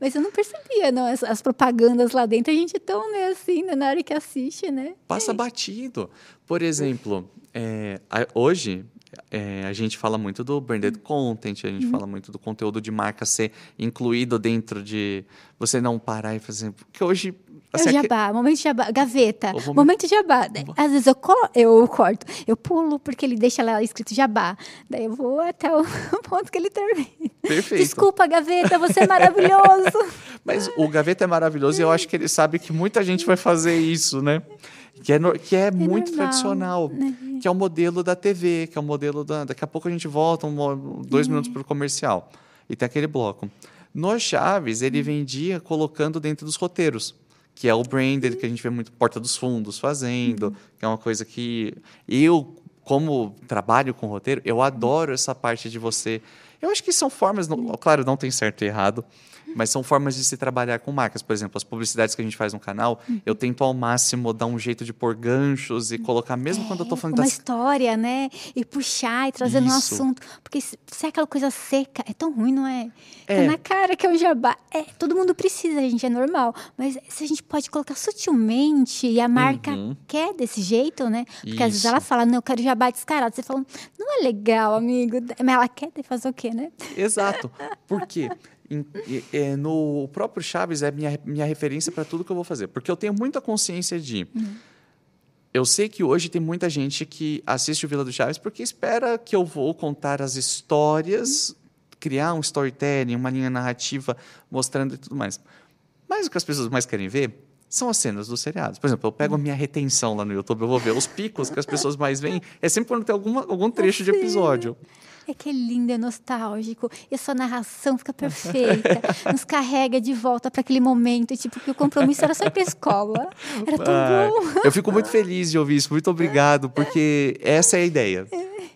Mas eu não percebia, não. As, as propagandas lá dentro, a gente é tão, né, assim, né, na hora que assiste, né? Passa batido. Por exemplo, é, a- hoje é, a gente fala muito do branded content, a gente fala muito do conteúdo de marca ser incluído dentro de você não parar e fazer. Porque hoje. É assim, o aque- jabá, momento jabá, gaveta, momento- momento jabá. Às vezes eu, co- eu corto, eu pulo porque ele deixa lá escrito jabá. Daí eu vou até o ponto que ele termina. Perfeito. Desculpa, gaveta, você é maravilhoso. Mas o Gaveta é maravilhoso e eu acho que ele sabe que muita gente vai fazer isso, né? Que é, no- que é, muito normal, tradicional. Que é o modelo da TV, que é o modelo da. Daqui a pouco a gente volta, um, dois minutos para o comercial. E tem aquele bloco. No Chaves, ele vendia colocando dentro dos roteiros. Que é o branded, que a gente vê muito Porta dos Fundos fazendo, que é uma coisa que eu, como trabalho com roteiro, eu adoro essa parte de você. Eu acho que são formas, claro, não tem certo e errado, Mas são formas de se trabalhar com marcas. Por exemplo, as publicidades que a gente faz no canal, eu tento ao máximo dar um jeito de pôr ganchos e colocar, mesmo É, quando eu tô falando uma das história, né? E puxar e trazer no Isso. assunto. Porque se é aquela coisa seca, é tão ruim, não é? É. Tá na cara que é um jabá. É, todo mundo precisa, gente, é normal. Mas se a gente pode colocar sutilmente e a marca quer desse jeito, né? Porque às vezes Uhum. Isso. ela fala, não, eu quero jabá descarado. Você fala, não é legal, amigo. Mas ela quer fazer o quê, né? Exato. Por quê? No próprio Chaves é minha, minha referência para tudo que eu vou fazer. Porque eu tenho muita consciência de. Eu sei que hoje tem muita gente que assiste o Vila do Chaves porque espera que eu vou contar as histórias, criar um storytelling, uma linha narrativa mostrando e tudo mais. Mas o que as pessoas mais querem ver são as cenas dos seriados. Por exemplo, eu pego a minha retenção lá no YouTube, eu vou ver os picos que as pessoas mais veem. É sempre quando tem alguma, algum trecho de Sim. É que é lindo, é nostálgico. E a sua narração fica perfeita. nos carrega de volta para aquele momento. Tipo, que o compromisso era só ir pra escola. Era tão Ah, bom. eu fico muito feliz de ouvir isso. Muito obrigado, porque essa é a ideia.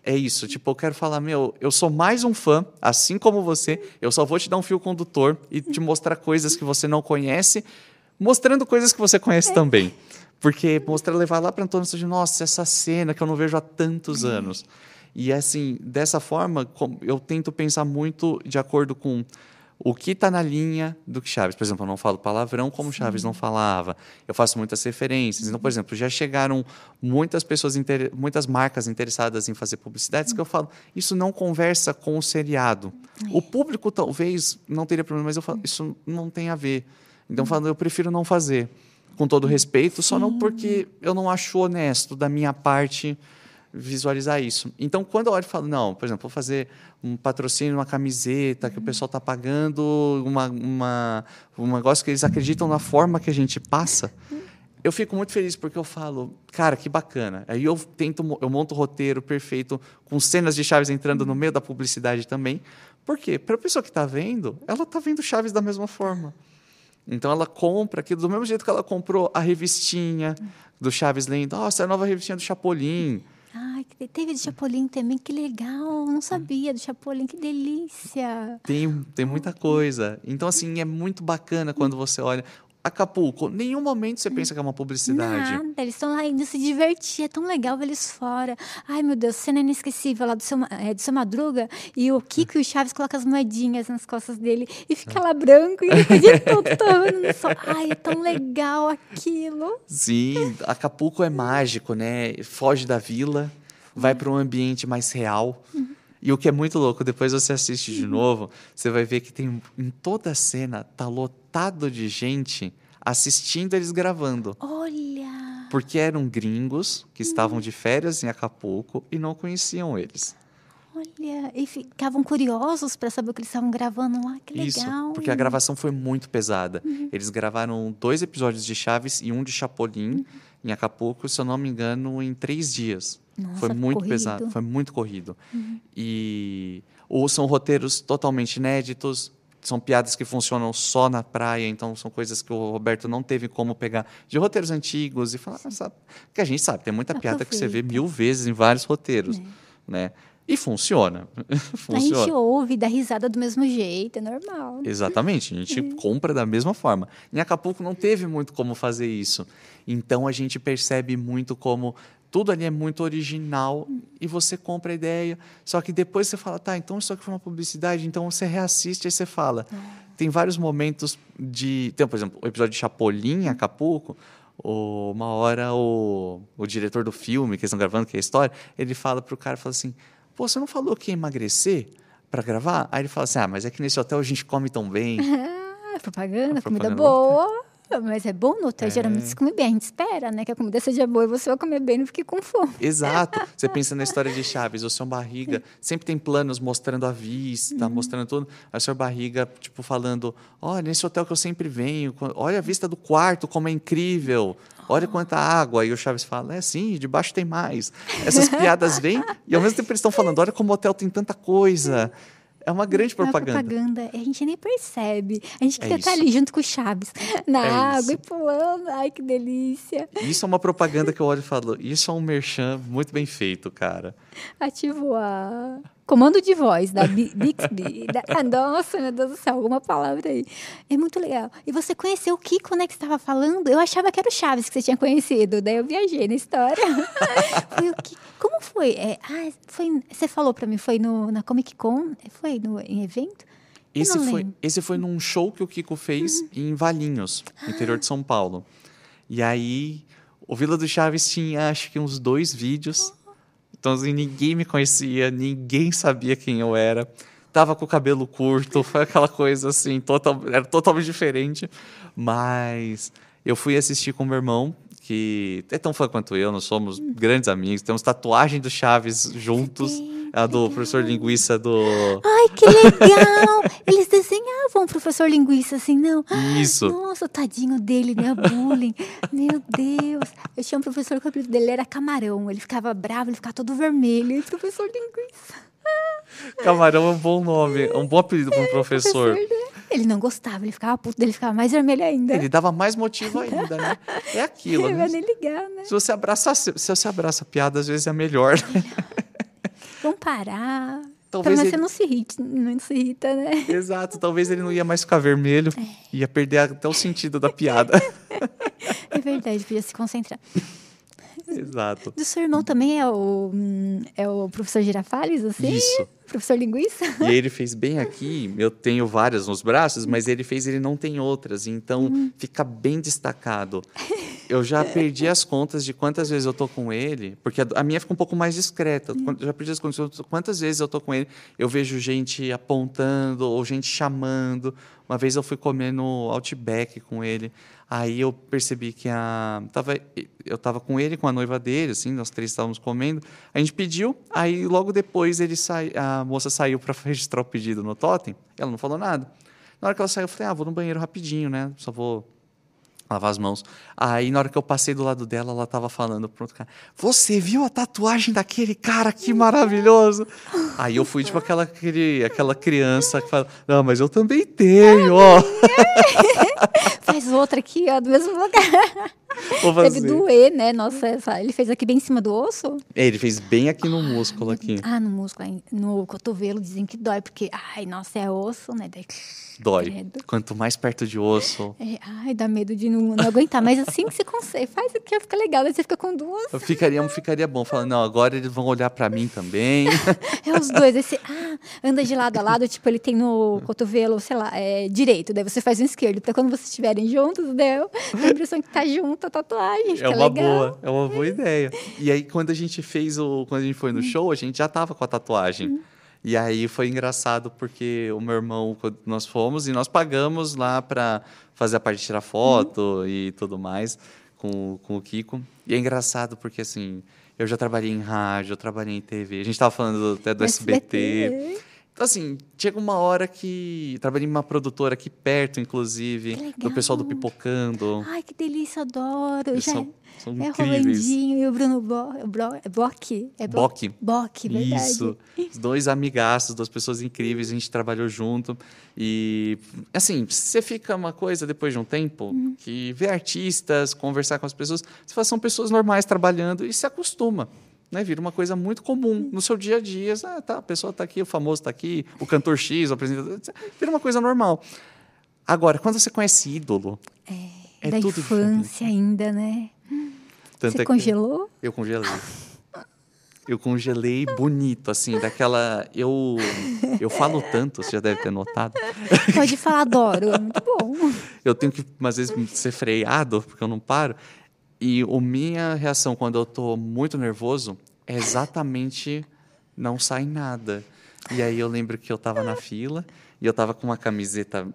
É isso. Tipo, eu quero falar, meu, eu sou mais um fã, assim como você. Eu só vou te dar um fio condutor e te mostrar coisas que você não conhece, mostrando coisas que você conhece também. Porque mostrar, levar lá para Antônio de nossa, essa cena que eu não vejo há tantos anos. E assim, dessa forma, eu tento pensar muito de acordo com o que está na linha do que Chaves. Por exemplo, eu não falo palavrão como Chaves não falava. Eu faço muitas referências. Então, por exemplo, já chegaram muitas pessoas, muitas marcas interessadas em fazer publicidades que eu falo, isso não conversa com o seriado. O público talvez não teria problema, mas eu falo, isso não tem a ver. Então, eu falo, eu prefiro não fazer. Com todo respeito, só não porque eu não acho honesto da minha parte visualizar isso. Então, quando eu olho e falo, não, por exemplo, vou fazer um patrocínio, uma camiseta que o pessoal está pagando, uma, uma, um negócio que eles acreditam na forma que a gente passa, eu fico muito feliz porque eu falo, cara, que bacana. Aí eu tento, eu monto o roteiro perfeito, com cenas de Chaves entrando no meio da publicidade também. Por quê? Para a pessoa que está vendo, ela está vendo Chaves da mesma forma. Então ela compra aquilo do mesmo jeito que ela comprou a revistinha do Chaves lendo, nossa, é a nova revistinha do Chapolin. Ai, teve de Chapolin também, que legal. Não sabia do Chapolin, que delícia. Tem, tem muita coisa. Então, assim, é muito bacana quando você olha. Acapulco, nenhum momento você pensa que é uma publicidade. Nada, eles estão lá indo se divertir, é tão legal ver eles fora. Ai, meu Deus, cena inesquecível lá do seu, é, do seu Madruga e o Kiko e o Chaves colocam as moedinhas nas costas dele e fica lá branco e ele o dia todo torrando no sol. Ai, é tão legal aquilo. Sim, Acapulco é mágico, né? Foge da vila, vai para um ambiente mais real. E o que é muito louco, depois você assiste de novo, você vai ver que tem em toda a cena tá lotado de gente assistindo eles gravando, Olha. porque eram gringos que estavam de férias em Acapulco e não conheciam eles. Olha, e ficavam curiosos para saber o que eles estavam gravando lá. Que Isso, legal. porque a gravação foi muito pesada. Eles gravaram dois episódios de Chaves e um de Chapolin em Acapulco, se eu não me engano, em três dias. Nossa, foi muito corrido. pesado, foi muito corrido. E ou são roteiros totalmente inéditos, são piadas que funcionam só na praia, então são coisas que o Roberto não teve como pegar de roteiros antigos e falar, ah, sabe? que a gente sabe, tem muita piada que você vê mil vezes em vários roteiros, né? E funciona. A gente funciona. ouve, dá risada do mesmo jeito, é normal. Exatamente, a gente compra da mesma forma. Em Acapulco não teve muito como fazer isso. Então a gente percebe muito como tudo ali é muito original e você compra a ideia. Só que depois você fala, tá, então isso aqui foi uma publicidade, então você reassiste e você fala. Tem vários momentos de. Tem, por exemplo, o episódio de Chapolin Acapulco. Uma hora o, o diretor do filme que eles estão gravando, que é a história, ele fala pro cara, fala assim, pô, você não falou que ia emagrecer para gravar? Aí ele fala assim, ah, mas é que nesse hotel a gente come tão bem. Ah, propaganda, A comida propaganda boa. Mas é bom no hotel, É. geralmente se come bem. A gente espera, né? Que a comida seja boa e você vai comer bem e não fique com fome. Exato. Você pensa na história de Chaves, o seu Barriga sempre tem planos mostrando a vista, mostrando tudo. Aí o seu Barriga, tipo, falando: olha, nesse hotel que eu sempre venho, olha a vista do quarto, como é incrível. Olha quanta água. E o Chaves fala: é sim, debaixo tem mais. Essas piadas vêm e ao mesmo tempo eles estão falando: olha como o hotel tem tanta coisa. É uma grande Uma propaganda. propaganda. A gente nem percebe. A gente É queria estar isso. ali junto com o Chaves, na É água isso. e pulando. Ai, que delícia. Isso é uma propaganda que eu olho e falo: isso é um merchan muito bem feito, cara. Ativo a comando de voz da Bi- Bixby. da- ah, nossa, meu Deus do céu, alguma palavra aí. É muito legal. E você conheceu o Kiko, né, que você estava falando? Eu achava que era o Chaves que você tinha conhecido. Daí eu viajei na história. foi o Kiko. Como foi? É, ah, foi? Você falou pra mim, foi no, na Comic Con? Foi no, em evento? Eu Esse foi, lembro. esse foi num show que o Kiko fez em Valinhos, no interior de São Paulo. E aí, o Vila do Chaves tinha acho que uns dois vídeos. Então, assim, ninguém me conhecia, ninguém sabia quem eu era. Tava com o cabelo curto, foi aquela coisa assim, total, era totalmente diferente. Mas eu fui assistir com meu irmão, que é tão fã quanto eu, nós somos grandes amigos, temos tatuagem do Chaves juntos. A do legal. professor Linguiça do. Ai, que legal! Eles desenhavam o professor linguiça assim, não? Isso. Nossa, tadinho dele, né? Bullying. Meu Deus. Eu tinha um professor que o apelido dele era camarão. Ele ficava bravo, ele ficava todo vermelho. E professor linguiça. Camarão é um bom nome, é um bom apelido para um professor. né? Ele não gostava, ele ficava puto, ele ficava mais vermelho ainda. Ele dava mais motivo ainda, né? É aquilo. Ele né? vai nem ligar, né? Se você abraça, se você abraça a piada, às vezes é melhor. né? Vamos parar. Talvez menos ele- você não se irrita, não se irrita, né? Exato. Talvez ele não ia mais ficar vermelho, É. ia perder até o sentido da piada. É verdade, podia se concentrar. Exato. Do seu irmão também é o, hum, é o professor Girafales, assim? Isso. Professor Linguiça? E aí ele fez bem aqui, eu tenho várias nos braços, mas ele fez, ele não tem outras, então Hum. fica bem destacado. Eu já perdi as contas de quantas vezes eu tô com ele, porque a, minha fica um pouco mais discreta. Hum. Já perdi as contas de quantas vezes eu tô com ele, eu vejo gente apontando ou gente chamando. Uma vez eu fui comer no Outback com ele, aí eu percebi que a tava eu tava com ele com a noiva dele, assim, nós três estávamos comendo. A gente pediu, aí logo depois ele sai, a moça saiu para registrar o pedido no totem, ela não falou nada. Na hora que ela saiu, eu falei: "Ah, vou no banheiro rapidinho, né? Só vou lavar as mãos". Aí na hora que eu passei do lado dela, ela tava falando pro outro cara: "Você viu a tatuagem daquele cara que maravilhoso?". Aí eu fui tipo aquela aquele, aquela criança que fala: "Não, mas eu também tenho, ó". Faz outra aqui, ó, do mesmo lugar. Vou Deve fazer. doer, né? Nossa, essa- ele fez aqui bem em cima do osso? É, Ele fez bem aqui no músculo aqui. Ah, no músculo, no cotovelo dizem que dói, porque, ai, nossa, é osso, né? Daí, Dói. credo. Quanto mais perto de osso, É, ai, dá medo de não, não aguentar. Mas assim que você consegue, faz aqui, fica legal. Daí você fica com duas. ficaria, ficaria bom. Falando, não, agora eles vão olhar pra mim também. É os dois. Aí você, ah, anda de lado a lado, tipo, ele tem no cotovelo, sei lá, é, direito. Daí você faz o esquerdo. Pra quando vocês estiverem juntos, deu a impressão que tá junto a tatuagem. É uma legal. boa, é uma boa ideia. E aí, quando a gente fez o. Quando a gente foi no show, a gente já tava com a tatuagem. E aí foi engraçado porque o meu irmão, quando nós fomos, e nós pagamos lá pra fazer a parte de tirar foto e tudo mais com, com o Kiko. E é engraçado porque, assim, eu já trabalhei em rádio, eu trabalhei em TV, a gente tava falando até do SBT. Então, assim, chega uma hora que. Trabalhei em uma produtora aqui perto, inclusive, do pessoal do. Pipocando. Ai, que delícia, adoro. Eles Já são, são é incríveis. Rolandinho e o Bruno Bo, Bro, é Bock. É Bo- Bock. Bock, verdade. Isso. Dois amigaços, duas pessoas incríveis, a gente trabalhou junto. E, assim, você fica uma coisa depois de um tempo Uhum. que vê artistas, conversar com as pessoas, você fala, são pessoas normais trabalhando e se acostuma. Né, vira uma coisa muito comum no seu dia a dia. Ah, tá, a pessoa está aqui, o famoso está aqui, o cantor X, o apresentador. Vira uma coisa normal. Agora, quando você conhece ídolo, é da tudo infância ainda, né? tanto Você é congelou? Eu congelei. Eu congelei bonito, assim, daquela. Eu, eu falo tanto, você já deve ter notado. Pode falar, adoro. É muito bom. Eu tenho que, às vezes, ser freado, porque eu não paro. E a minha reação quando eu tô muito nervoso é exatamente não sai nada. E aí eu lembro que eu tava na fila e eu tava com uma camiseta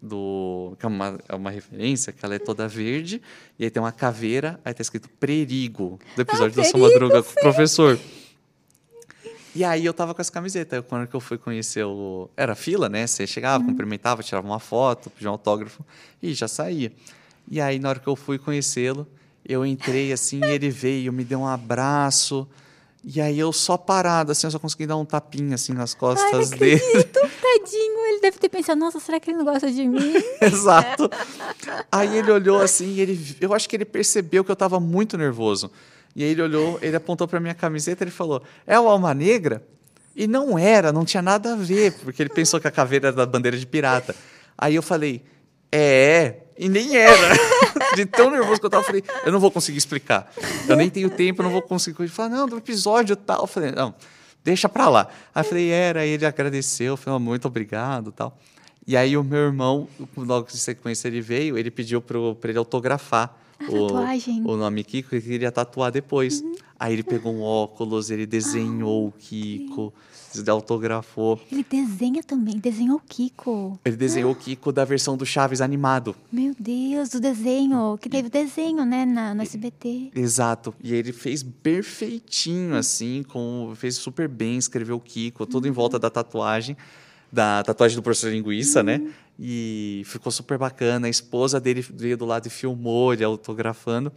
do. que é uma, é uma referência, que ela é toda verde, e aí tem uma caveira, aí tá escrito Perigo, do episódio da Sua Madruga com o professor. E aí eu tava com essa camiseta. Quando que eu fui conhecer o. Era fila, né? Você chegava, cumprimentava, tirava uma foto, pedia um autógrafo e já saía. E aí, na hora que eu fui conhecê-lo, eu entrei assim, e ele veio, me deu um abraço. E aí eu só parado, assim, eu só consegui dar um tapinha assim nas Ai, costas dele. acredito. Tadinho. Ele deve ter pensado, nossa, será que ele não gosta de mim? Exato. Aí ele olhou assim, e ele, eu acho que ele percebeu que eu estava muito nervoso. E aí ele olhou, ele apontou para minha camiseta e ele falou: "É o Alma Negra?" E não era, não tinha nada a ver, porque ele pensou que a caveira era da bandeira de pirata. Aí eu falei, é, e nem era. De tão nervoso que eu tava, eu falei, eu não vou conseguir explicar. Eu nem tenho tempo, eu não vou conseguir. Ele falou, não, do episódio tal. Eu falei, não, deixa pra lá. Aí eu falei, era, aí ele agradeceu, falou, muito obrigado tal. E aí o meu irmão, logo de sequência ele veio, ele pediu para ele autografar o, o, nome Kiko, ele queria tatuar depois. Uhum. Aí ele pegou um óculos, ele desenhou ah, o Kiko, ele autografou. Ele desenha também, desenhou o Kiko. Ele desenhou o Kiko da versão do Chaves animado. Meu Deus, do desenho, que teve desenho, né, na, no SBT. Exato. E ele fez perfeitinho, assim, com, fez super bem, escreveu o Kiko, tudo uhum. em volta da tatuagem da tatuagem do professor Linguiça, né? uhum. né? E ficou super bacana. A esposa dele veio do lado e filmou ele autografando.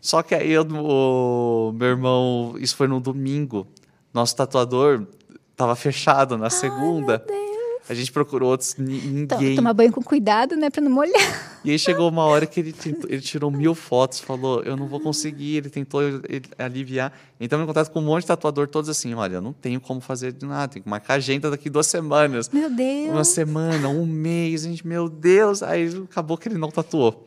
Só que aí eu, o meu irmão, isso foi no domingo. Nosso tatuador estava fechado na segunda. Ai, a gente procurou outros, ninguém. Tomar banho com cuidado, né, para não molhar. E aí chegou uma hora que ele, tentou, ele tirou mil fotos, falou, eu não vou conseguir, ele tentou aliviar. Então, em contato com um monte de tatuador, todos assim, olha, eu não tenho como fazer de nada, tenho que marcar agenda daqui duas semanas. Meu Deus! Uma semana, um mês, a gente, meu Deus! Aí acabou que ele não tatuou.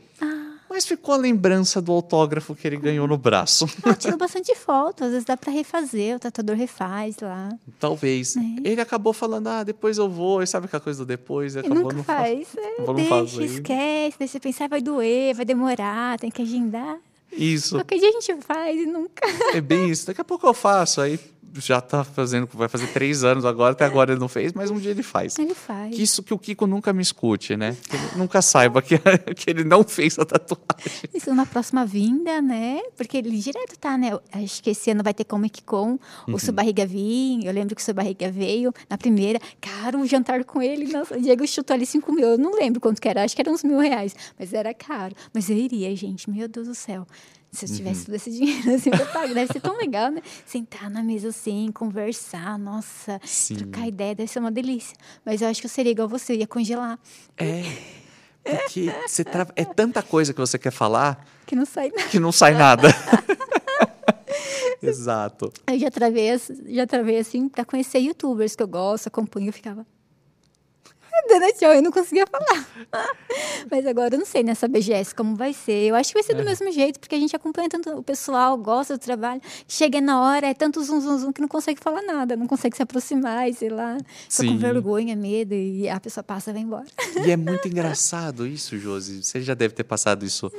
Mas ficou a lembrança do autógrafo que ele ganhou no braço. Ah, tirou bastante foto, às vezes dá para refazer, o tatuador refaz lá. Talvez. É. Ele acabou falando, ah, depois eu vou, e sabe aquela coisa do depois? Ele acabou nunca não faz. É, deixa, esquece, deixa pensar, vai doer, vai demorar, tem que agendar. Isso. Qualquer dia a gente faz e nunca. É bem isso. Daqui a pouco eu faço, aí já está fazendo, vai fazer três anos agora, até agora ele não fez, mas um dia ele faz. Ele faz. Que isso que o Kiko nunca me escute, né? Que ele nunca saiba que, que ele não fez a tatuagem. Isso na próxima vinda, né? Porque ele direto tá, né? Acho que esse ano vai ter Comic Con, uhum. o Seu Barriga vinha, eu lembro que o Seu Barriga veio na primeira. Caro, o jantar com ele, nossa, o Diego chutou ali cinco mil, eu não lembro quanto que era, acho que era uns mil reais, mas era caro. Mas eu iria, gente, meu Deus do céu. Se eu tivesse uhum. todo esse dinheiro assim eu pago, deve ser tão legal, né? Sentar na mesa assim, conversar, nossa, Sim. trocar ideia, deve ser uma delícia. Mas eu acho que eu seria igual você, eu ia congelar. É. Porque você tra... é tanta coisa que você quer falar que não sai nada. Que não sai nada. Exato. Eu já travei, já travei assim para conhecer youtubers que eu gosto, acompanho, eu ficava Dana Tchau, eu não conseguia falar. Mas agora eu não sei nessa BGS como vai ser. Eu acho que vai ser do é. mesmo jeito, porque a gente acompanha tanto o pessoal, gosta do trabalho. Chega na hora, é tanto zum, zum, zum que não consegue falar nada, não consegue se aproximar, e sei lá. Fica com vergonha, medo, e a pessoa passa e vai embora. E é muito engraçado isso, Josi. Você já deve ter passado isso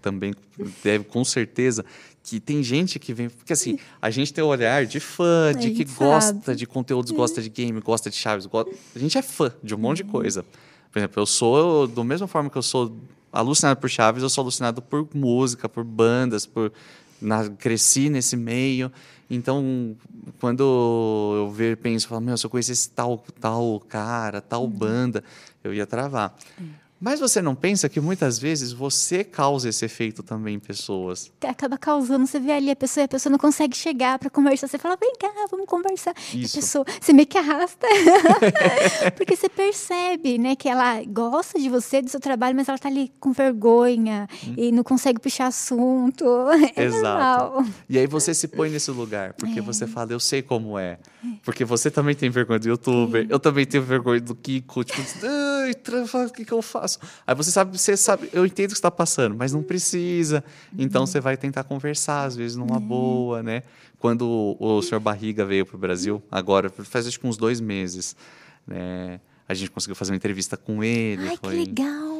também, deve, com certeza que tem gente que vem. Porque assim, a gente tem o olhar de fã, de que gosta de conteúdos, gosta de game, gosta de chaves. Gosta... A gente é fã de um monte de coisa. Por exemplo, eu sou, do mesma forma que eu sou alucinado por chaves, eu sou alucinado por música, por bandas, por. Na, cresci nesse meio. Então, quando eu ver, penso, falo, meu, se eu conhecesse tal, tal cara, tal uhum. banda, eu ia travar. Mas você não pensa que muitas vezes você causa esse efeito também em pessoas? Acaba causando, você vê ali a pessoa, a pessoa não consegue chegar para conversar, você fala, vem cá, vamos conversar. Isso. A pessoa, você meio que arrasta. Porque você percebe, né, que ela gosta de você, do seu trabalho, mas ela tá ali com vergonha hum. e não consegue puxar assunto. É Exato. Normal. E aí você se põe nesse lugar, porque é. você fala, eu sei como é. Porque você também tem vergonha do youtuber, é. eu também tenho vergonha do Kiko, tipo, o que, que eu faço? Aí você sabe, você sabe, eu entendo o que está passando, mas não precisa. Então você vai tentar conversar, às vezes numa boa, né? Quando o, o senhor Barriga veio para o Brasil, agora, faz acho que uns dois meses, né? A gente conseguiu fazer uma entrevista com ele. Ai, foi... que legal!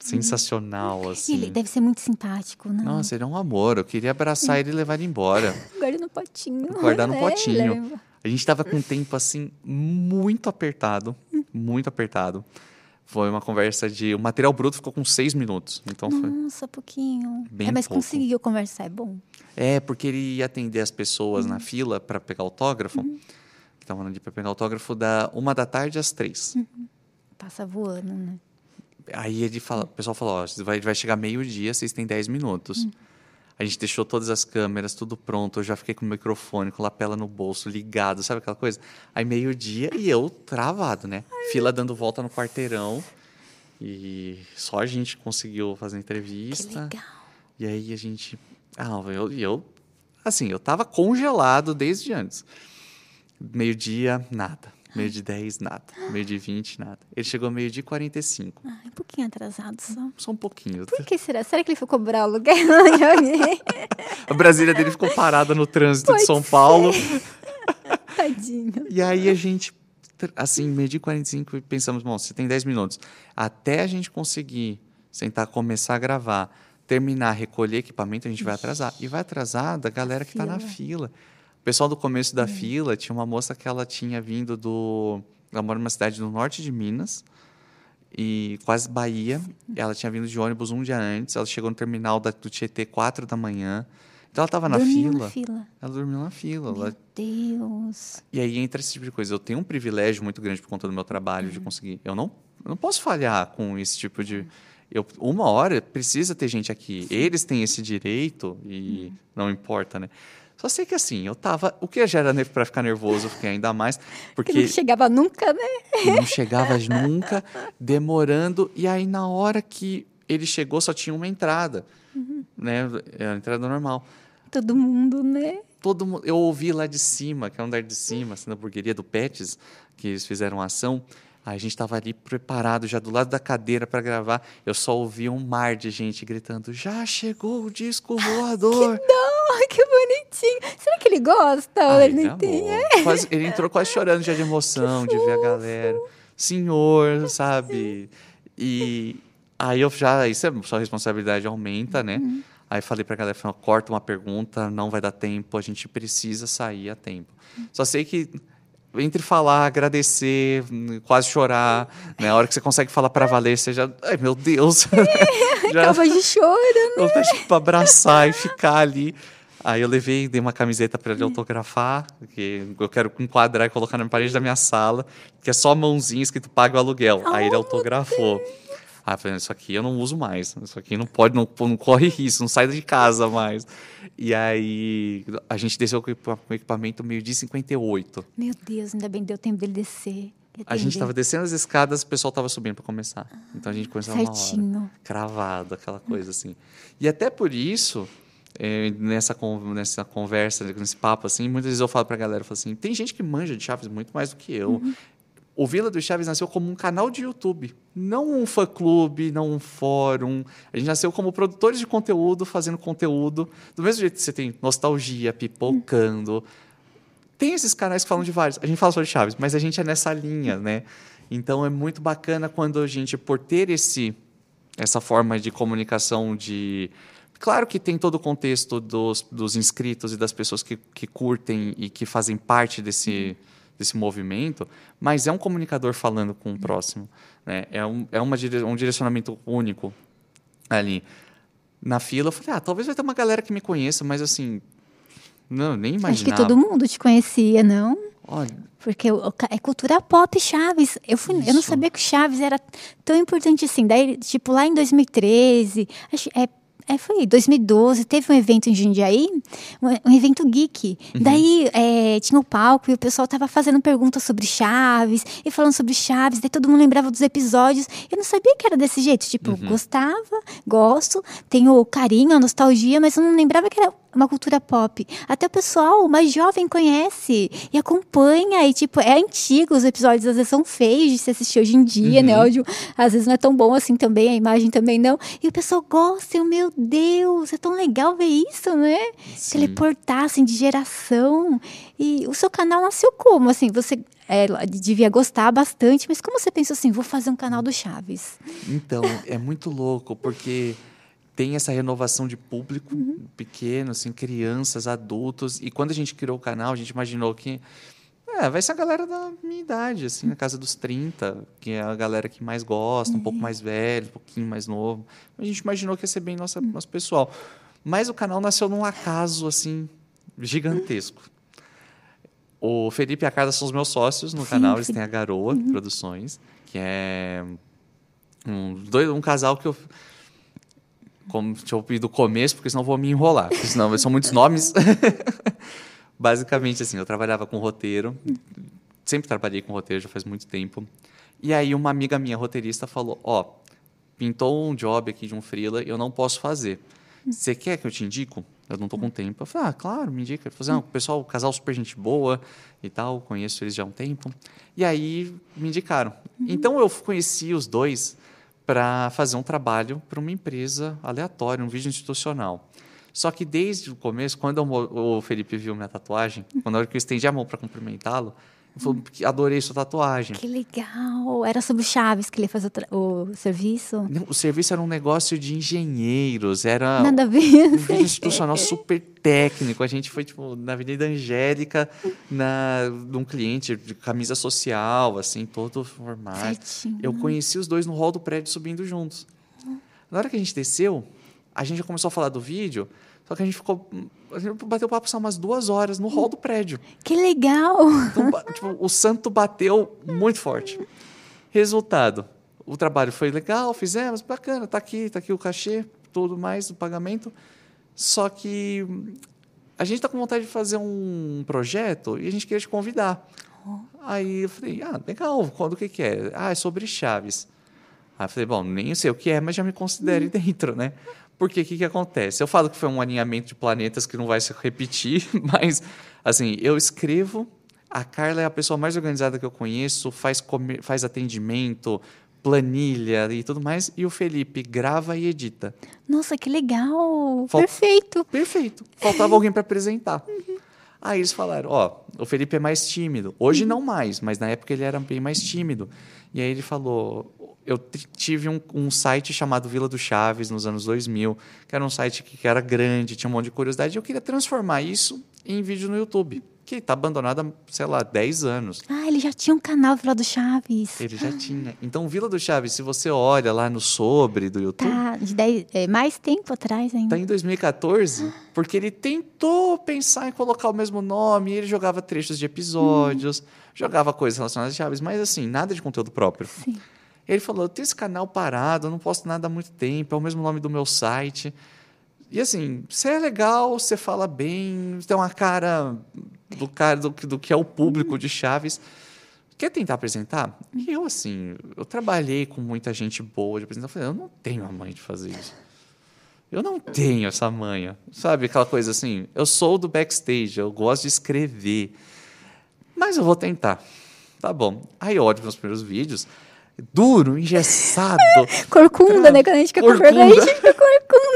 sensacional, assim. Ele deve ser muito simpático, né? Nossa, ele é um amor. Eu queria abraçar ele e levar ele embora. Guardar no potinho. Guardar no é, potinho. Leva. A gente estava com um tempo, assim, muito apertado. Muito apertado. Foi uma conversa de. O material bruto ficou com seis minutos. Então Nossa, foi pouquinho. Bem é, mas pouco. conseguiu conversar, é bom. É, porque ele ia atender as pessoas uhum. na fila para pegar autógrafo. Uhum. Que estavam ali para pegar autógrafo da uma da tarde às três. Uhum. Passa voando, né? Aí ele fala, o pessoal falou: ó, vai, vai chegar meio-dia, vocês têm dez minutos. Uhum. A gente deixou todas as câmeras, tudo pronto. Eu já fiquei com o microfone, com a lapela no bolso, ligado, sabe aquela coisa? Aí meio-dia e eu travado, né? Ai. Fila dando volta no quarteirão. E só a gente conseguiu fazer a entrevista. Que legal. E aí a gente. Ah, eu, eu. Assim, eu tava congelado desde antes. Meio-dia, nada. Meio de 10, nada. Meio de 20, nada. Ele chegou meio de 45. Ai, um pouquinho atrasado só. Só um pouquinho. Por que será? Será que ele foi cobrar o alguém? A Brasília dele ficou parada no trânsito Pode de São Paulo. Tadinho. E aí a gente, assim, meio de 45 e pensamos, bom, você tem 10 minutos. Até a gente conseguir sentar, começar a gravar, terminar, recolher equipamento, a gente vai atrasar. E vai atrasar da galera que está na fila. O pessoal do começo da fila tinha uma moça que ela tinha vindo do. Ela mora numa cidade no norte de Minas, e quase Bahia. Ela tinha vindo de ônibus um dia antes. Ela chegou no terminal da, do Tietê 4 da manhã. Então ela estava na Dormiu fila. na fila. Ela dormiu na fila. Meu Ela- Deus. E aí entra esse tipo de coisa. Eu tenho um privilégio muito grande por conta do meu trabalho de conseguir. Eu não, eu não posso falhar com esse tipo de. Eu, uma hora precisa ter gente aqui. Eles têm esse direito e não importa, né? Só sei que assim, eu tava. O que já era pra ficar nervoso, eu fiquei ainda mais. Que Porque não chegava nunca, né? não chegava nunca, demorando. E aí, na hora que ele chegou, só tinha uma entrada. Né? Era a entrada normal. Todo mundo, né? Todo mundo, eu ouvi lá de cima, que é o andar de cima, assim, na burgueria do Pets, que eles fizeram a ação. Aí a gente estava ali preparado, já do lado da cadeira para gravar. Eu só ouvi um mar de gente gritando: Já chegou o disco voador! Ai, que bonitinho. Será que ele gosta? Ai, ele não tem? amou. Quase- ele entrou quase chorando já de emoção, de ver a galera. Senhor, sabe? E aí eu já, isso é sua responsabilidade aumenta, né? Uhum. Aí falei pra galera, falei, corta uma pergunta, não vai dar tempo, a gente precisa sair a tempo. Só sei que entre falar, agradecer, hum, quase chorar, né? A hora que você consegue falar pra valer, você já, ai meu Deus. já, Acaba de choro, né? eu tipo, pra abraçar e ficar ali. Aí eu levei, dei uma camiseta para ele autografar, que eu quero enquadrar e colocar na parede da minha sala, que é só mãozinha escrito paga o aluguel. Aí ele autografou. Falei, isso aqui eu não uso mais. Isso aqui não pode, não, não corre risco, não sai de casa mais. E aí a gente desceu com o equipamento meio-dia e 58. Meu Deus, ainda bem deu tempo dele descer. A gente estava descendo as escadas, o pessoal estava subindo para começar. Então a gente começava uma hora Certinho. cravado, aquela coisa assim. E até por isso, eh, nessa, nessa conversa, nesse papo, assim, muitas vezes eu falo pra galera, eu falo assim, tem gente que manja de Chaves muito mais do que eu. O Vila do Chaves nasceu como um canal de YouTube, não um fã-clube, não um fórum. A gente nasceu como produtores de conteúdo, fazendo conteúdo. Do mesmo jeito que você tem nostalgia, pipocando. Tem esses canais que falam de vários. A gente fala só de Chaves, mas a gente é nessa linha, né? Então é muito bacana quando a gente, por ter esse, essa forma de comunicação de. Claro que tem todo o contexto dos, dos inscritos e das pessoas que, que curtem e que fazem parte desse, desse movimento, mas é um comunicador falando com o próximo. Né? É, um, é uma, dire- um direcionamento único ali. Na fila, eu falei, ah, talvez vai ter uma galera que me conheça, mas assim. Não, nem imaginava. Acho que todo mundo te conhecia, não? Olha, Porque é cultura pop Chaves. Eu, fui, eu não sabia que Chaves era tão importante assim. Daí, tipo, lá em 2013, acho, é, é, foi 2012, teve um evento em Jundiaí, um, um evento geek. Daí é, tinha o palco e o pessoal tava fazendo perguntas sobre Chaves e falando sobre Chaves. Daí todo mundo lembrava dos episódios. Eu não sabia que era desse jeito. Tipo, gostava, gosto, tenho carinho, a nostalgia, mas eu não lembrava que era uma cultura pop. Até o pessoal mais jovem conhece e acompanha. E, tipo, é antigo, os episódios às vezes são feios de se assistir hoje em dia, né? O áudio às vezes não é tão bom assim também, a imagem também não. E o pessoal gosta, eu, meu Deus, é tão legal ver isso, né? Sim. Teleportar, assim, de geração. E o seu canal nasceu como? Assim, você é, devia gostar bastante, mas como você pensou assim, vou fazer um canal do Chaves? Então, é muito louco, porque tem essa renovação de público pequeno, assim, crianças, adultos. E quando a gente criou o canal, a gente imaginou que é, vai ser a galera da minha idade, assim, na casa dos 30, que é a galera que mais gosta, um pouco mais velho, um pouquinho mais novo. A gente imaginou que ia ser bem nossa, nosso pessoal. Mas o canal nasceu num acaso, assim, gigantesco. O Felipe e a Carla são os meus sócios no Sim, canal, eles têm a Garoa Produções, que é um, dois, um casal que eu. Como, deixa eu ir do começo, porque senão vou me enrolar. Porque senão são muitos nomes. Basicamente, assim, eu trabalhava com roteiro. Sempre trabalhei com roteiro, já faz muito tempo. E aí uma amiga minha, roteirista, falou, ó, pintou um job aqui de um freela, eu não posso fazer. Você quer que eu te indico? Eu não tô com tempo. Eu falei, ah, claro, me indica. Falou, assim, ah, o pessoal, o casal super gente boa e tal, conheço eles já há um tempo. E aí me indicaram. Então eu conheci os dois para fazer um trabalho para uma empresa aleatória, um vídeo institucional. Só que desde o começo, quando eu, o Felipe viu minha tatuagem, quando eu estendi a mão para cumprimentá-lo, falou, adorei sua tatuagem. Que legal! Era sobre Chaves que ele fazia o, o serviço? Não, o serviço era um negócio de engenheiros, era Nada a ver. um vídeo institucional super técnico. A gente foi tipo, na Avenida Angélica, na, num cliente de camisa social, assim, todo formato. Certinho. Eu conheci os dois no hall do prédio subindo juntos. Na hora que a gente desceu, a gente já começou a falar do vídeo, só que a gente ficou. A gente bateu papo só umas duas horas no hall do prédio. Que legal! Então, tipo, o santo bateu muito forte. Resultado: o trabalho foi legal, fizemos, bacana, tá aqui, tá aqui o cachê, tudo mais, o pagamento. Só que hum, a gente tá com vontade de fazer um projeto e a gente queria te convidar. Aí eu falei, ah, legal, quando o que, que é? Ah, é sobre Chaves. Aí eu falei, bom, nem sei o que é, mas já me considere dentro, né? Porque o que, que acontece? Eu falo que foi um alinhamento de planetas que não vai se repetir, mas, assim, eu escrevo, a Carla é a pessoa mais organizada que eu conheço, faz, comer, faz atendimento, planilha e tudo mais, e o Felipe grava e edita. Nossa, que legal! Perfeito! Perfeito. Faltava alguém para apresentar. Aí eles falaram, ó, o Felipe é mais tímido. Hoje não mais, mas na época ele era bem mais tímido. E aí ele falou, eu tive um, um site chamado Vila do Chaves nos anos 2000, que era um site que, que era grande, tinha um monte de curiosidade, e eu queria transformar isso em vídeo no YouTube, que está abandonado há, sei lá, 10 anos. Ah, ele já tinha um canal Vila do Chaves. Ele já tinha. Então, Vila do Chaves, se você olha lá no sobre do YouTube, Tá, de dez, é, mais tempo atrás ainda. Tá em 2014, porque ele tentou pensar em colocar o mesmo nome, ele jogava trechos de episódios, jogava coisas relacionadas a Chaves, mas assim, nada de conteúdo próprio. Sim. Ele falou: eu tenho esse canal parado, eu não posto nada há muito tempo, é o mesmo nome do meu site. E assim, você é legal, você fala bem, tem uma cara do cara do, que- do que é o público de Chaves. Quer tentar apresentar? E eu, assim, eu trabalhei com muita gente boa de apresentar. Eu falei, eu não tenho a mãe de fazer isso. Eu não tenho essa manha. Sabe aquela coisa assim? Eu sou do backstage, eu gosto de escrever. Mas eu vou tentar. Tá bom. Aí eu olho os primeiros vídeos. Duro, engessado. Corcunda, né? Quando a gente fica com Corcunda. vergonha, a gente fica corcunda.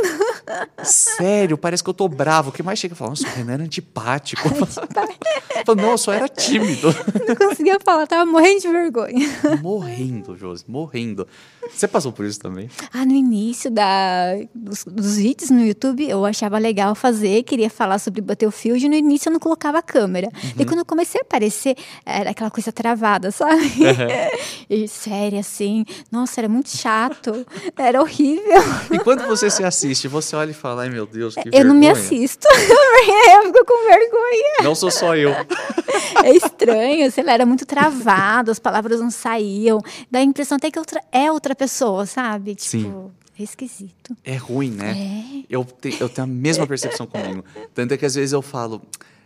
Sério, parece que eu tô bravo. O que mais chega? Falo, nossa, o Renan era antipático. Eu falo, não, eu só era tímido. Não conseguia falar, tava morrendo de vergonha. morrendo, Josi, morrendo. Você passou por isso também? Ah, no início da, dos, dos vídeos no YouTube, eu achava legal fazer, queria falar sobre Battlefield, e no início eu não colocava a câmera. E quando eu comecei a aparecer, era aquela coisa travada, sabe? e séria, assim. Nossa, era muito chato. Era horrível. E quando você se assiste, você olha e fala, ai meu Deus, que eu não me vergonha." assisto. eu fico com vergonha. Não sou só eu. É estranho, sei lá, era muito travado, as palavras não saíam. Dá a impressão até que outra, é outra pessoa, sabe? Tipo, Sim. é esquisito. É ruim, né? É. Eu, te- eu tenho a mesma percepção comigo. Tanto é que às vezes eu falo,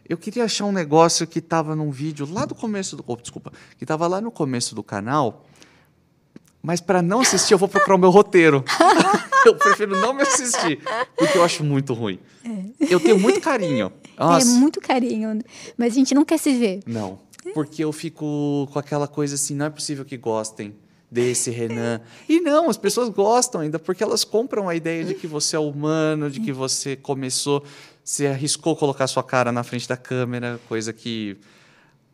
eu queria achar um negócio que estava num vídeo lá do começo do. oh, desculpa, que estava lá no começo do canal, mas para não assistir eu vou procurar o meu roteiro. eu prefiro não me assistir, porque eu acho muito ruim. Eu tenho muito carinho. Nossa, É muito carinho, mas a gente não quer se ver. Não, porque eu fico com aquela coisa assim, não é possível que gostem desse Renan. E não, as pessoas gostam ainda, porque elas compram a ideia de que você é humano, de que você começou, você arriscou colocar sua cara na frente da câmera, coisa que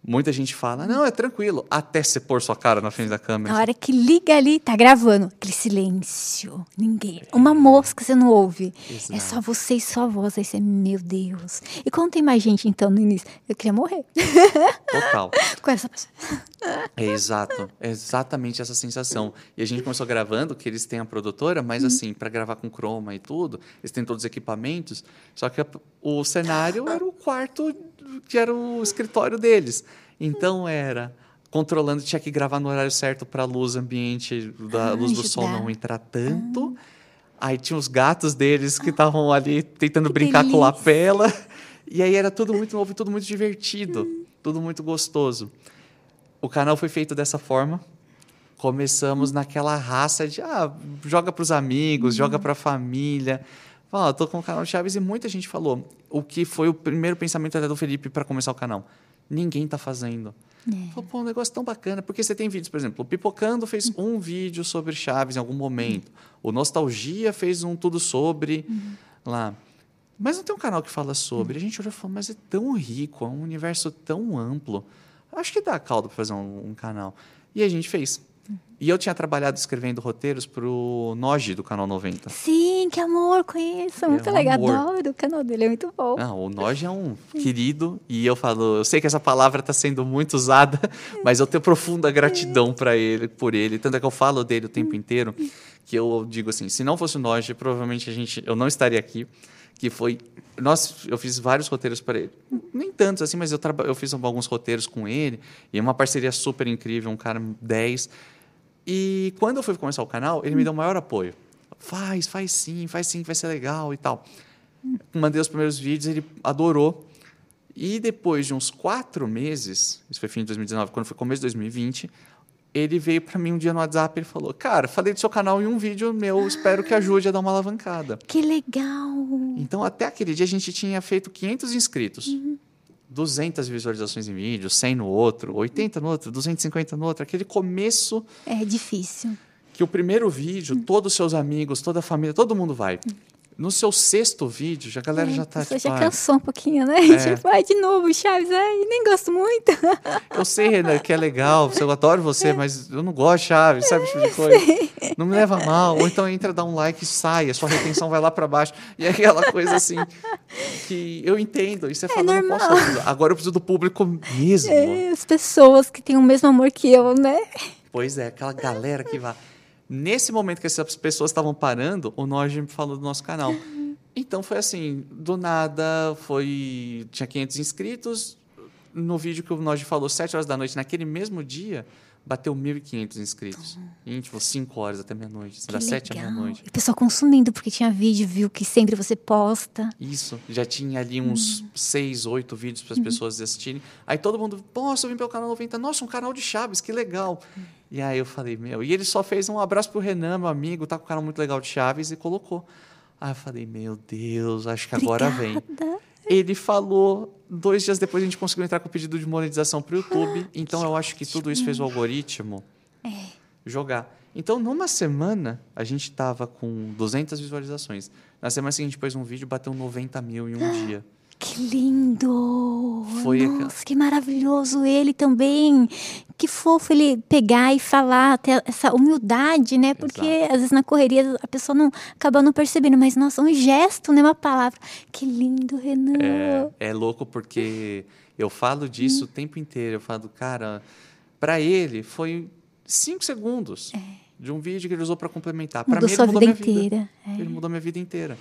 muita gente fala, não, é tranquilo, até você pôr sua cara na frente da câmera. Na hora que liga ali, tá gravando. Aquele silêncio. Ninguém. Uma mosca você não ouve. É Exato. só você e sua voz. Aí você, meu Deus. E quando tem mais gente, então, no início? Eu queria morrer. Total. Com essa pessoa. É exato, é exatamente essa sensação. E a gente começou gravando, que eles têm a produtora, mas assim, para gravar com chroma e tudo, eles têm todos os equipamentos, só que a- o cenário era o quarto, que era o escritório deles. Então era controlando, tinha que gravar no horário certo para a luz ambiente, da Ah, luz do sol não entrar tanto. Aí tinha os gatos deles que estavam ali tentando Que brincar com delícia. lapela. E aí era tudo muito novo tudo muito divertido, tudo muito gostoso. O canal foi feito dessa forma. Começamos naquela raça de ah, joga para os amigos, joga para a família. Fala, tô com o canal Chaves e muita gente falou o que foi o primeiro pensamento até do Felipe para começar o canal. Ninguém tá fazendo. É. Falou, pô, um negócio tão bacana. Porque você tem vídeos, por exemplo, o Pipocando fez um vídeo sobre Chaves em algum momento. O Nostalgia fez um tudo sobre lá. Mas não tem um canal que fala sobre. A gente olhou e falou, mas é tão rico, é um universo tão amplo. Acho que dá caldo para fazer um, um canal. E a gente fez. E eu tinha trabalhado escrevendo roteiros pro Noji do Canal 90. Sim, que amor, conheço. Muito um legal. amor. Adoro. O canal dele é muito bom. Ah, o Noji é um querido e eu falo, eu sei que essa palavra está sendo muito usada, mas eu tenho profunda gratidão para ele, por ele, tanto é que eu falo dele o tempo inteiro, que eu digo assim, se não fosse o Noji, provavelmente a gente, eu não estaria aqui, que foi, nós, eu fiz vários roteiros para ele, nem tantos assim, mas eu eu fiz alguns roteiros com ele e é uma parceria super incrível, um cara 10. E quando eu fui começar o canal, ele me deu o maior apoio. Faz, faz sim, faz sim, vai ser legal e tal. Mandei os primeiros vídeos, ele adorou. E depois de uns quatro meses, isso foi fim de 2019, quando foi começo de 2020, ele veio para mim um dia no WhatsApp e falou: Cara, falei do seu canal em um vídeo meu, espero que ajude a dar uma alavancada. Que legal. Então, até aquele dia, a gente tinha feito 500 inscritos. Uhum. 200 visualizações em vídeo, 100 no outro, 80 no outro, 250 no outro. Aquele começo É difícil. que o primeiro vídeo, Hum. todos os seus amigos, toda a família, todo mundo vai. No seu sexto vídeo, já a galera já tá Você tipo, já cansou um pouquinho, né? É. Tipo, ai, de novo, Chaves. Ai, nem gosto muito. eu sei, Renan, que é legal, eu adoro você, mas eu não gosto de Chaves, sabe tipo de coisa? Não me leva mal. Ou então entra, dá um like e sai, a sua retenção vai lá para baixo. E é aquela coisa assim que eu entendo. E você fala, não É normal. posso ajudar. Agora eu preciso do público mesmo. É, as pessoas que têm o mesmo amor que eu, né? Pois é, aquela galera que vai. Nesse momento que essas pessoas estavam parando, o Noji me falou do nosso canal. Então foi assim, do nada, foi tinha 500 inscritos. No vídeo que o Noji falou, 7 horas da noite, naquele mesmo dia, bateu 1.500 inscritos. Em, tipo, 5 horas até meia-noite, das 7 à meia-noite. E o pessoal consumindo, porque tinha vídeo, viu que sempre você posta. Isso, já tinha ali uns Hum. 6, 8 vídeos Uhum. para as pessoas assistirem. Aí todo mundo, nossa, eu vim pelo canal 90, nossa, um canal de Chaves, que legal. E aí eu falei, meu, e ele só fez um abraço pro Renan, meu amigo, tá com um canal muito legal de Chaves, e colocou. Aí eu falei, meu Deus, acho que agora vem. Obrigada. Ele falou, dois dias depois a gente conseguiu entrar com o pedido de monetização para o YouTube. Então eu acho que tudo isso fez o algoritmo jogar. Então, numa semana, a gente tava com 200 visualizações. Na semana seguinte, pôs um vídeo, bateu 90 mil em um dia. Que lindo! Foi Nossa, aquela- que maravilhoso ele também. Que fofo ele pegar e falar, ter essa humildade, né? Porque Exato. às vezes na correria a pessoa não acaba não percebendo, mas nossa, um gesto, né? Uma palavra. Que lindo, Renan. É, é louco porque eu falo disso o tempo inteiro. Eu falo, cara, para ele foi cinco segundos de um vídeo que ele usou para complementar. Para É. Mim, sua ele mudou vida minha vida. inteira. É. Ele mudou minha vida inteira.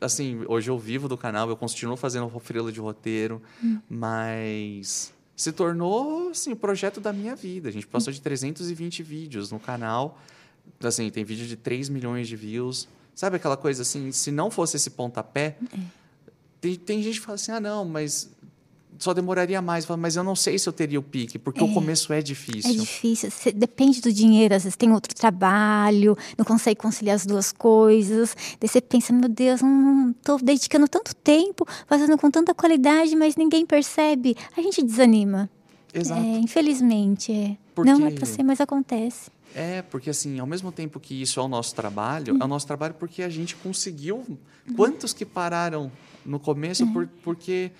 Assim, hoje eu vivo do canal, eu continuo fazendo frila de roteiro, Hum. mas se tornou assim, o projeto da minha vida. A gente passou de 320 vídeos no canal. Assim, tem vídeo de 3 milhões de views. Sabe aquela coisa assim, se não fosse esse pontapé, É. tem, tem gente que fala assim: "Ah, não, mas só demoraria mais". Mas eu não sei se eu teria o pique, porque o começo é difícil. É difícil, você- depende do dinheiro, às vezes tem outro trabalho, não consegue conciliar as duas coisas. Daí você pensa, meu Deus, não estou dedicando tanto tempo, fazendo com tanta qualidade, mas ninguém percebe. A gente desanima. Exato. É, infelizmente, é. Porque- Não é pra ser, mas acontece. É, porque assim, ao mesmo tempo que isso é o nosso trabalho, é o nosso trabalho porque a gente conseguiu. Quantos que pararam no começo por, porque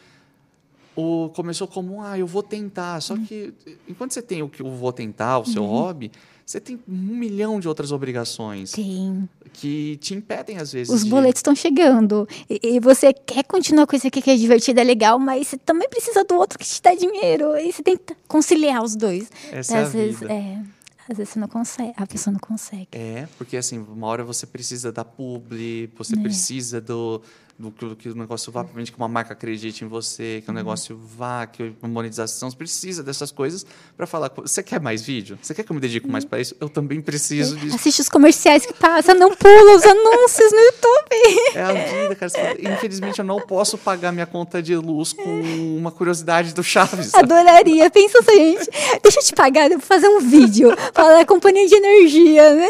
o, começou como, ah, eu vou tentar. Só que enquanto você tem o que eu vou tentar, o seu hobby, você tem um milhão de outras obrigações Tem. que te impedem, às vezes. Os de- boletos estão chegando. E, e você quer continuar com isso aqui que é divertido, é legal, mas você também precisa do outro que te dá dinheiro. E você tem que conciliar os dois. Essa é a às vezes, vida. é. Às vezes você não consegue, a pessoa não consegue. É, porque assim, uma hora você precisa da publi, você É. precisa do, do que, que o negócio vá que uma marca acredite em você, que o negócio vá, que a monetização precisa dessas coisas para falar. Você quer mais vídeo? Você quer que eu me dedique mais para isso? Eu também preciso disso. Assiste os comerciais que passam, não pula os anúncios no YouTube. É a vida, cara. Infelizmente eu não posso pagar minha conta de luz com uma curiosidade do Chaves. Sabe? Adoraria. Pensa assim, gente. Deixa eu te pagar, eu vou fazer um vídeo. Fala, é companhia de energia, né?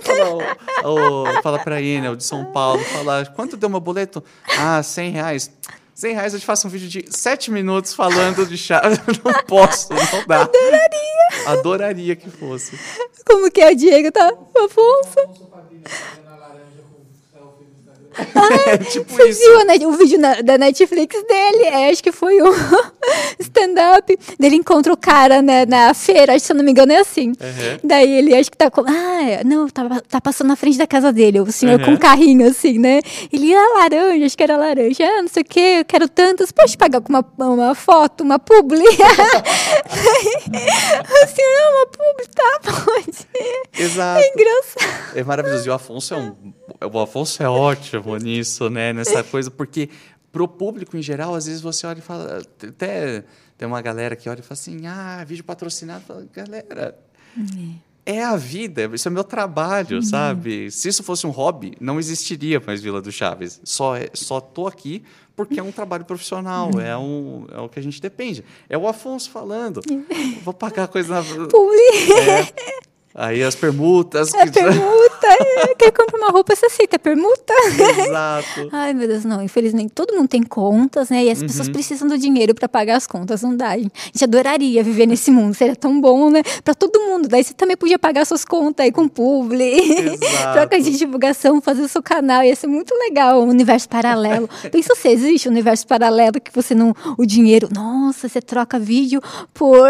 Então. Fala, fala pra Enel de São Paulo, fala, quanto deu meu boleto? Ah, 100 reais. 100 reais eu te faço um vídeo de 7 minutos falando de chá. Não posso, não dá. Adoraria. Adoraria que fosse. Como que é, Diego? Tá? Afonso? Ah, é tipo você isso. viu o vídeo na, da Netflix dele? É, acho que foi o stand-up. Dele encontra o cara né, na feira, acho que se eu não me engano é assim. Uhum. Daí ele acho que tá com. Ah, não, tá, tá passando na frente da casa dele, o senhor uhum. com um carrinho assim, né? Ele ah, laranja, acho que era laranja. Ah, não sei o que, eu quero tantas. Pode pagar com uma, uma foto, uma publi? o senhor, não, uma publi, tá? Pode. Exato. É engraçado. É maravilhoso. E o Afonso é um. O Afonso é ótimo nisso, né? Nessa coisa, porque pro público em geral, às vezes você olha e fala. Até tem uma galera que olha e fala assim: ah, vídeo patrocinado. Fala, galera. É. é a vida, isso é meu trabalho, uhum. sabe? Se isso fosse um hobby, não existiria mais Vila do Chaves. Só, é, só tô aqui porque é um trabalho profissional, é, um, é o que a gente depende. É o Afonso falando. Vou pagar coisa na. Publi. É, Aí as permutas. É permuta. É, quer comprar uma roupa, você aceita permuta? Exato. Ai, meu Deus, não. Infelizmente, todo mundo tem contas, né? E as uhum. pessoas precisam do dinheiro para pagar as contas. Não dá. A gente adoraria viver nesse mundo. Seria tão bom, né? Para todo mundo. Daí você também podia pagar suas contas aí com publi. Troca de divulgação, fazer o seu canal. Ia ser muito legal. Um universo paralelo. Pensa se existe um universo paralelo que você não. O dinheiro. Nossa, você troca vídeo por.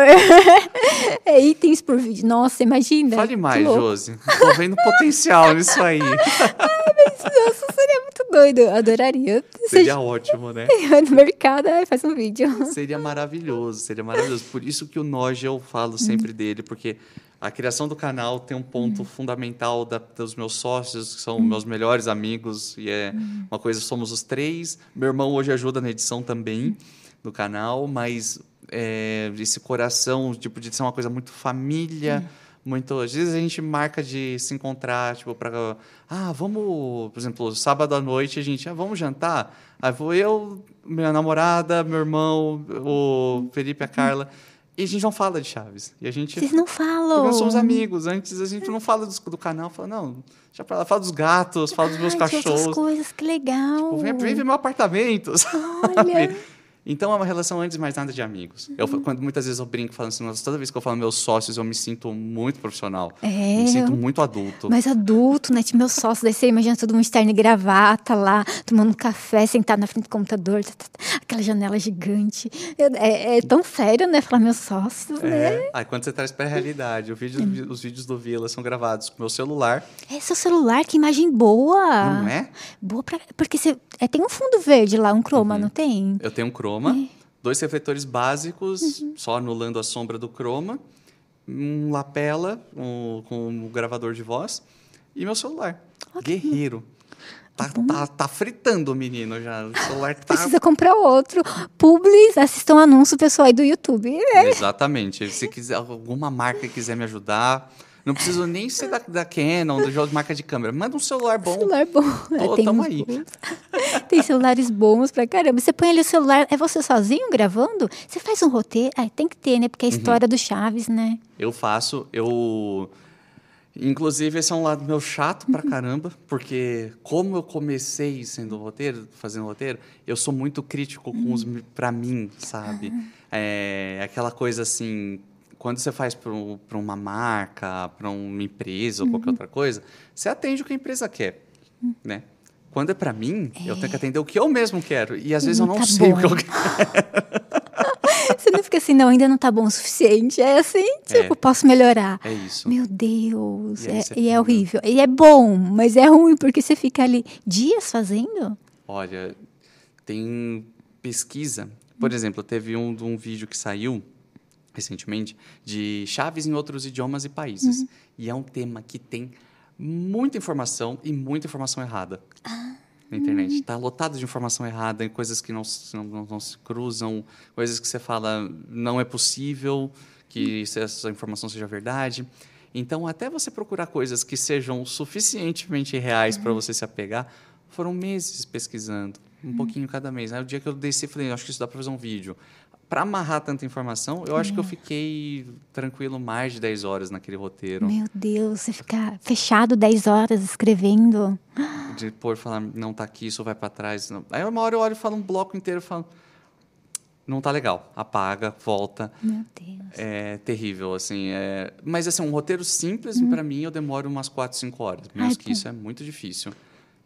é, itens por vídeo. Nossa, imagina. Fale mais, Josi. Tô vendo potencial nisso aí. Nossa, seria muito doido. Adoraria. Seria Seja... ótimo, né? no mercado, faz um vídeo. Seria maravilhoso, seria maravilhoso. Por isso que o Noge eu falo sempre dele, porque a criação do canal tem um ponto fundamental da, dos meus sócios, que são meus melhores amigos, e é uma coisa, somos os três. Meu irmão hoje ajuda na edição também do canal, mas é, esse coração, tipo, de ser uma coisa muito família muito. Às vezes a gente marca de se encontrar, tipo, para. Ah, vamos. Por exemplo, sábado à noite a gente. Ah, vamos jantar? Aí vou eu, minha namorada, meu irmão, o Felipe a Carla. E a gente não fala de Chaves. E a gente. Vocês não falam? Nós somos amigos. Antes a gente não fala do, do canal, fala, não, já fala, fala dos gatos, fala dos meus Ai, cachorros. coisas, que legal. Tipo, vem, vem ver meu apartamento. Olha. Então é uma relação antes de mais nada de amigos. Uhum. Eu, quando muitas vezes eu brinco falando assim, toda vez que eu falo meus sócios, eu me sinto muito profissional. É, me sinto muito adulto. Mas adulto, né? Tipo, meus sócios, daí você imagina todo mundo externo e gravata lá, tomando café, sentado na frente do computador, tá, tá, tá, aquela janela gigante. É, é, tão sério, né? Falar meus sócios, é. né? Aí quando você traz para a realidade, vídeo, os vídeos do Vila são gravados com meu celular. É seu celular, que imagem boa. Não é? Boa pra... Porque você é, tem um fundo verde lá, um croma, uhum. não tem? Eu tenho um croma croma, é. dois refletores básicos, uhum. só anulando a sombra do croma, um lapela um, com um gravador de voz e meu celular. Guerreiro. Tá, tá, tá, fritando o menino já. O celular tá... Precisa comprar outro. Publis, assistam anúncio pessoal aí do YouTube. É. Exatamente. Se quiser, alguma marca quiser me ajudar, não preciso nem ser da, da Canon, do jogo de marca de câmera. Manda um celular bom. Celular bom. Tô, Tem tamo aí. tem celulares bons pra caramba. Você põe ali o celular, é você sozinho gravando? Você faz um roteiro? Ah, tem que ter, né? Porque é a uhum. história uhum. do Chaves, né? Eu faço, eu... Inclusive, esse é um lado meu chato pra uhum. caramba, porque como eu comecei sendo roteiro, fazendo roteiro, eu sou muito crítico com os uhum. para mim, sabe? É aquela coisa assim, quando você faz para uma marca, para uma empresa ou qualquer uhum. outra coisa, você atende o que a empresa quer, uhum. né? Quando é para mim, é. eu tenho que é. atender o que eu mesmo quero. E às vezes eu não tá sei bom. o que eu quero. Você não fica assim, não, ainda não está bom o suficiente. É assim, tipo, é. posso melhorar. É isso. Meu Deus. E, é, e é horrível. E é bom, mas é ruim porque você fica ali dias fazendo. Olha, tem pesquisa. Por hum. exemplo, teve um, um vídeo que saiu recentemente de chaves em outros idiomas e países. Uhum. E é um tema que tem muita informação e muita informação errada. Ah. na internet. Está lotado de informação errada, coisas que não, não, não, não, se cruzam, coisas que você fala não é possível que essa informação seja verdade. Então, até você procurar coisas que sejam suficientemente reais para você se apegar, foram meses pesquisando, um pouquinho cada mês. Aí, o dia que eu desci, falei, acho que isso dá para fazer um vídeo. Para amarrar tanta informação, eu acho que eu fiquei tranquilo mais de 10 horas naquele roteiro. Meu Deus, você ficar fechado 10 horas escrevendo. De pôr falar, não tá aqui, isso vai para trás. Não. Aí uma hora eu olho e falo um bloco inteiro, e falo, não tá legal. Apaga, volta. Meu Deus. É terrível, assim. É... Mas, assim, um roteiro simples, para mim, eu demoro umas 4, 5 horas. Menos Ai, que tá. isso é muito difícil.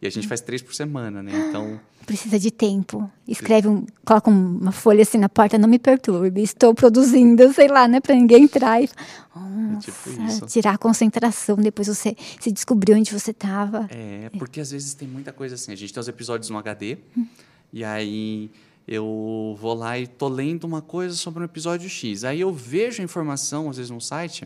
E a gente faz três por semana, né? Então, Precisa de tempo. Escreve um, coloca um- uma folha assim na porta, não me perturbe. Estou produzindo, sei lá, né, para ninguém entrar e é tipo Nossa, isso. tirar a concentração. Depois você se descobriu onde você estava. É, porque às vezes tem muita coisa assim. A gente tem os episódios no HD, e aí eu vou lá e tô lendo uma coisa sobre um episódio X. Aí eu vejo a informação, às vezes, no site,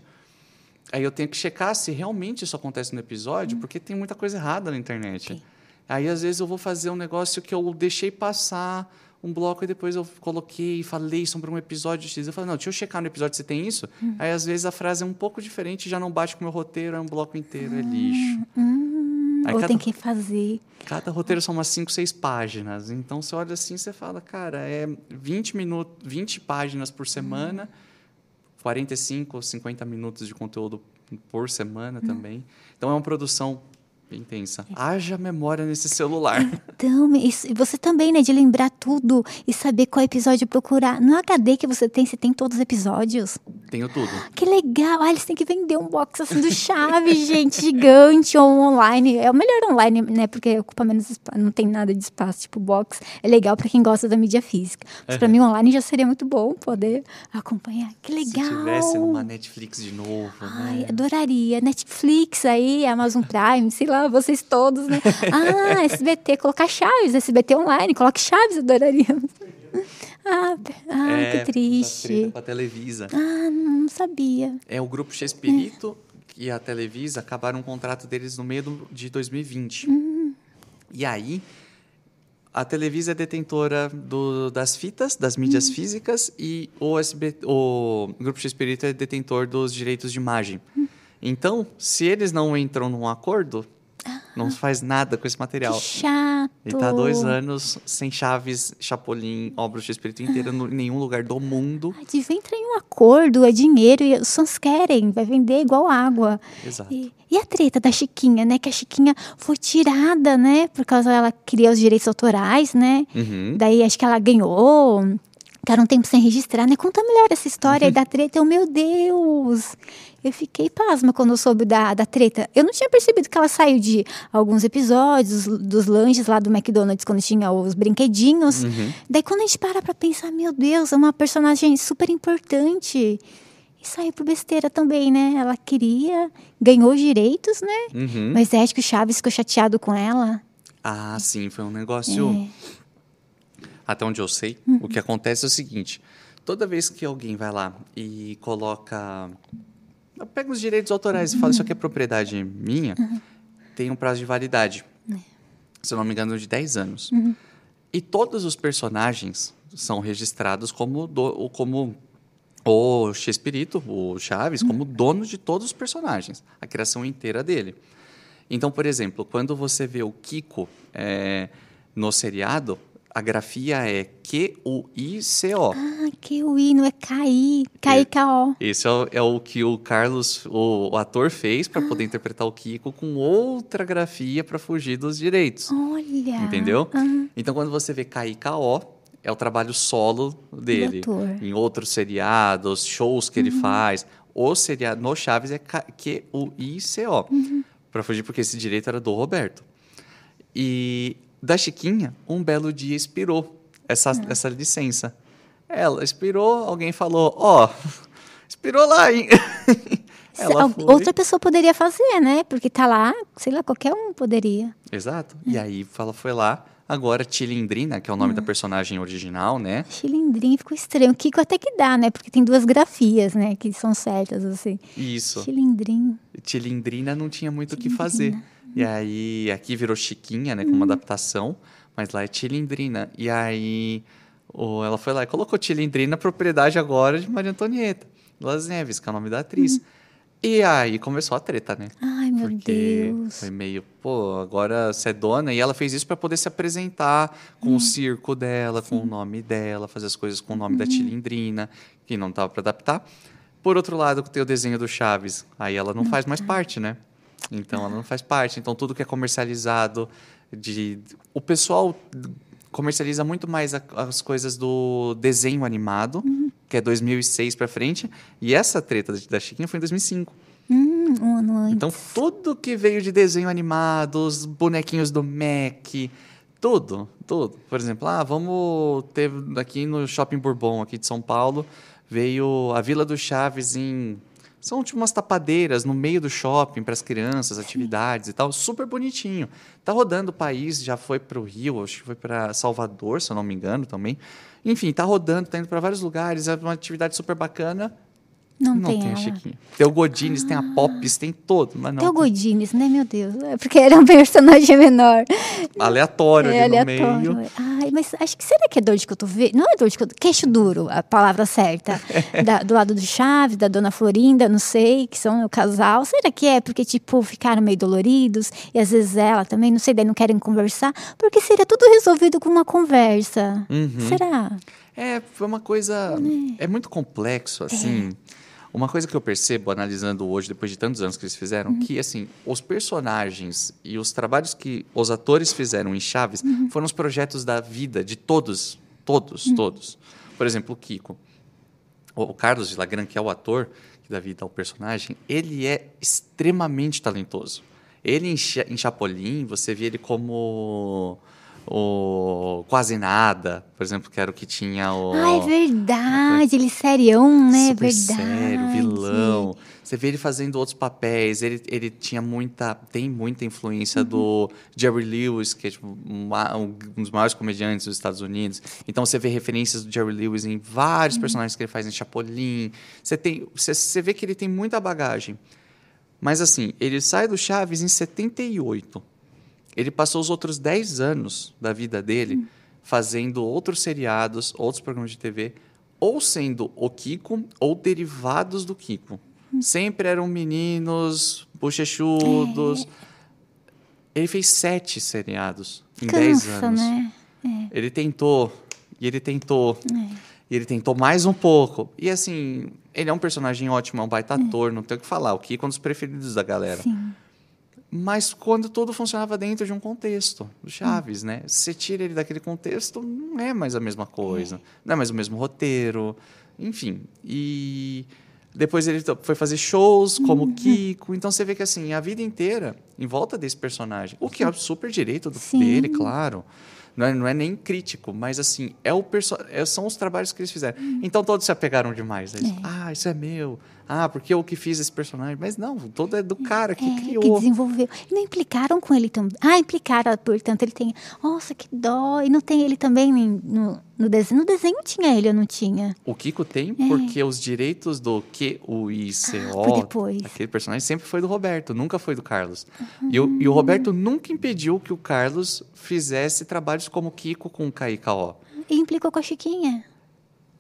aí eu tenho que checar se realmente isso acontece no episódio, porque tem muita coisa errada na internet. Tem. Aí, às vezes, eu vou fazer um negócio que eu deixei passar um bloco e depois eu coloquei e falei sobre um episódio X. Eu falei, não, deixa eu checar no episódio se tem isso. Aí, às vezes, a frase é um pouco diferente, já não bate com o meu roteiro, é um bloco inteiro, é lixo. Hum, Aí ou cada- tem que fazer. Cada roteiro são umas 5, 6 páginas. Então você olha assim, você fala, cara, é 20 minutos, 20 páginas por semana, 45 ou 50 minutos de conteúdo por semana também. Então é uma produção intensa. Haja memória nesse celular. Então, isso, e você também, né, de lembrar tudo e saber qual episódio procurar. No HD que você tem, você tem todos os episódios. Tenho tudo. Que legal! Ah, eles têm que vender um box assim do Chaves, gente, gigante ou online. É o melhor online, né? Porque ocupa menos espaço, não tem nada de espaço, tipo box. É legal para quem gosta da mídia física. Mas para mim online já seria muito bom poder acompanhar. Que legal! Se tivesse numa Netflix de novo, Ai, né? adoraria. Netflix aí, Amazon Prime, sei lá, vocês todos, né? Ah, SBT, colocar Chaves, SBT online, coloque Chaves, adoraríamos. Ah, ah É, que triste. Com a Televisa. Ah, não sabia. É o grupo Chespirito e a Televisa acabaram o contrato deles no meio de 2020. E aí, a Televisa é detentora do- das fitas, das mídias físicas, e o, SB, o grupo Chespirito é detentor dos direitos de imagem. Então, se eles não entram num acordo, não se faz nada com esse material. Que chato. Ele tá há dois anos sem Chaves, Chapolin, obra do Espírito inteira em nenhum lugar do mundo. Devia entrar em um acordo, é dinheiro, e os fãs querem, vai vender igual água. Exato. E, e a treta da Chiquinha, né? Que a Chiquinha foi tirada, né? Por causa ela queria os direitos autorais, né? Uhum. Daí acho que ela ganhou, ficaram um tempo sem registrar, né? Conta melhor essa história aí da treta. Eu, meu Deus! Eu fiquei pasma quando eu soube da, da treta. Eu não tinha percebido que ela saiu de alguns episódios dos lanches lá do McDonald's, quando tinha os brinquedinhos. Daí quando a gente para pra pensar, meu Deus, é uma personagem super importante. E saiu por besteira também, né? Ela queria, ganhou os direitos, né? Uhum. Mas é, acho que o Chaves ficou chateado com ela. Ah, sim, foi um negócio. É. Até onde eu sei, o que acontece é o seguinte: toda vez que alguém vai lá e coloca. Pega os direitos autorais e fala isso aqui é propriedade minha, tem um prazo de validade. Se eu não me engano, de 10 anos. E todos os personagens são registrados como, do, como o Chespirito, o Chaves, como dono de todos os personagens, a criação inteira dele. Então, por exemplo, quando você vê o Kiko é, no seriado, a grafia é Q-U-I-C-O. Ah, que o I não é cair, cair K-O. Esse é o, é o que o Carlos, o, o ator, fez para poder interpretar o Kiko com outra grafia para fugir dos direitos. Olha. Entendeu? Ah, Então, quando você vê KIKO, é o trabalho solo dele. ator. Uhum. Em outros seriados, shows que ele faz. O seriado no Chaves é Q-U-I-C-O. Uhum. Para fugir, porque esse direito era do Roberto. E da Chiquinha, um belo dia expirou essa, Uhum. essa licença. Ela expirou, alguém falou: Ó, expirou lá, hein? Ela foi. Outra pessoa poderia fazer, né? Porque tá lá, sei lá, qualquer um poderia. Exato. É. E aí ela foi lá. Agora, Tilindrina, que é o Hum. nome da personagem original, né? Chilindrinho ficou estranho. O Kiko até que dá, né? Porque tem duas grafias, né? Que são certas, assim. Isso. Chilindrinho. Tilindrina não tinha muito o que fazer. E aí, aqui virou Chiquinha, né? Com uma adaptação. Mas lá é Tilindrina. E aí, o, ela foi lá e colocou Tilindrina, propriedade agora de Maria Antonieta. Las Neves, que é o nome da atriz. E aí começou a treta, né? Ai, meu Porque Deus. foi meio, pô, agora você é dona. E ela fez isso para poder se apresentar com o circo dela, com o nome dela, fazer as coisas com o nome da Tilindrina, que não tava para adaptar. Por outro lado, tem o desenho do Chaves. Aí ela não faz mais parte, né? Então ela não faz parte. Então tudo que é comercializado de o pessoal comercializa muito mais a- as coisas do desenho animado, que é 2006 para frente, e essa treta da Chiquinha foi em 2005. Hum, um ano antes. Então, tudo que veio de desenho animado, os bonequinhos do Mac, tudo, tudo. Por exemplo, ah, vamos ter aqui no Shopping Bourbon, aqui de São Paulo, veio a Vila do Chaves em. São tipo umas tapadeiras no meio do shopping para as crianças, atividades e tal, super bonitinho. Tá rodando o país, já foi para o Rio, acho que foi para Salvador, se eu não me engano também. Enfim, tá rodando, tá indo para vários lugares, é uma atividade super bacana. Não, Não, tem, tem, a. Chiquinha. Tem o Godines, tem a Pops, tem todo, mas não Tem o Godines, né, meu Deus? É porque é um personagem menor. aleatório É ali no aleatório. meio. Ai, mas acho que será que é dor de cotovelo? Não é dor de cotovelo, queixo duro, a palavra certa. Da- do lado do Chaves, da dona Florinda, não sei, que são o casal. Será que é porque, tipo, ficaram meio doloridos? E às vezes ela também, não sei, daí não querem conversar? Porque seria tudo resolvido com uma conversa. Uhum. Será? É, foi uma coisa. É muito complexo, assim. Uma coisa que eu percebo, analisando hoje, depois de tantos anos que eles fizeram, que, assim, os personagens e os trabalhos que os atores fizeram em Chaves foram os projetos da vida de todos. Todos, todos. Por exemplo, o Kiko. O o Carlos de Lagran, que é o ator que dá vida ao personagem, ele é extremamente talentoso. Ele em, Cha- em Chapolin, você vê ele como o Quase Nada, por exemplo, que era o que tinha o... Ah, é verdade. Ele serião, né? super verdade. sério, vilão. Você vê ele fazendo outros papéis. Ele, ele tinha muita, tem muita influência Uhum. do Jerry Lewis, que é tipo, uma- um dos maiores comediantes dos Estados Unidos. Então você vê referências do Jerry Lewis em vários Uhum. personagens que ele faz em Chapolin. Você tem, você, você vê que ele tem muita bagagem. Mas assim, ele sai do Chaves em 78. Ele passou os outros 10 anos da vida dele fazendo outros seriados, outros programas de TV, ou sendo o Kiko ou derivados do Kiko. Sempre eram meninos, bochechudos. Ele fez sete seriados em 10 Cansa, anos. né? Ele tentou, e ele tentou, e ele tentou mais um pouco. E assim, ele é um personagem ótimo, é um baita ator, não tem o que falar. O Kiko é um dos preferidos da galera. Sim. Mas quando tudo funcionava dentro de um contexto, do Chaves, né? Você tira ele daquele contexto, não é mais a mesma coisa. Não é mais o mesmo roteiro, enfim. E depois ele foi fazer shows como o Kiko. Então você vê que assim, a vida inteira em volta desse personagem. O que é super direito do- Sim. dele, claro. Não é, não é nem crítico, mas assim, é o perso é- são os trabalhos que eles fizeram. Então todos se apegaram demais. Eles, Ah, isso é meu. Ah, porque eu que fiz esse personagem. Mas não, todo é do cara que É, criou. que desenvolveu. E não implicaram com ele também. Ah, implicaram, portanto, ele tem. Nossa, que dó. E não tem ele também no, no desenho. No desenho tinha ele, eu não tinha. O Kiko tem porque os direitos do Q, U, I, C, É. Ah, O, depois. aquele personagem sempre foi do Roberto, nunca foi do Carlos. E, o, e o Roberto nunca impediu que o Carlos fizesse trabalhos como Kiko com KIKO. E implicou com a Chiquinha.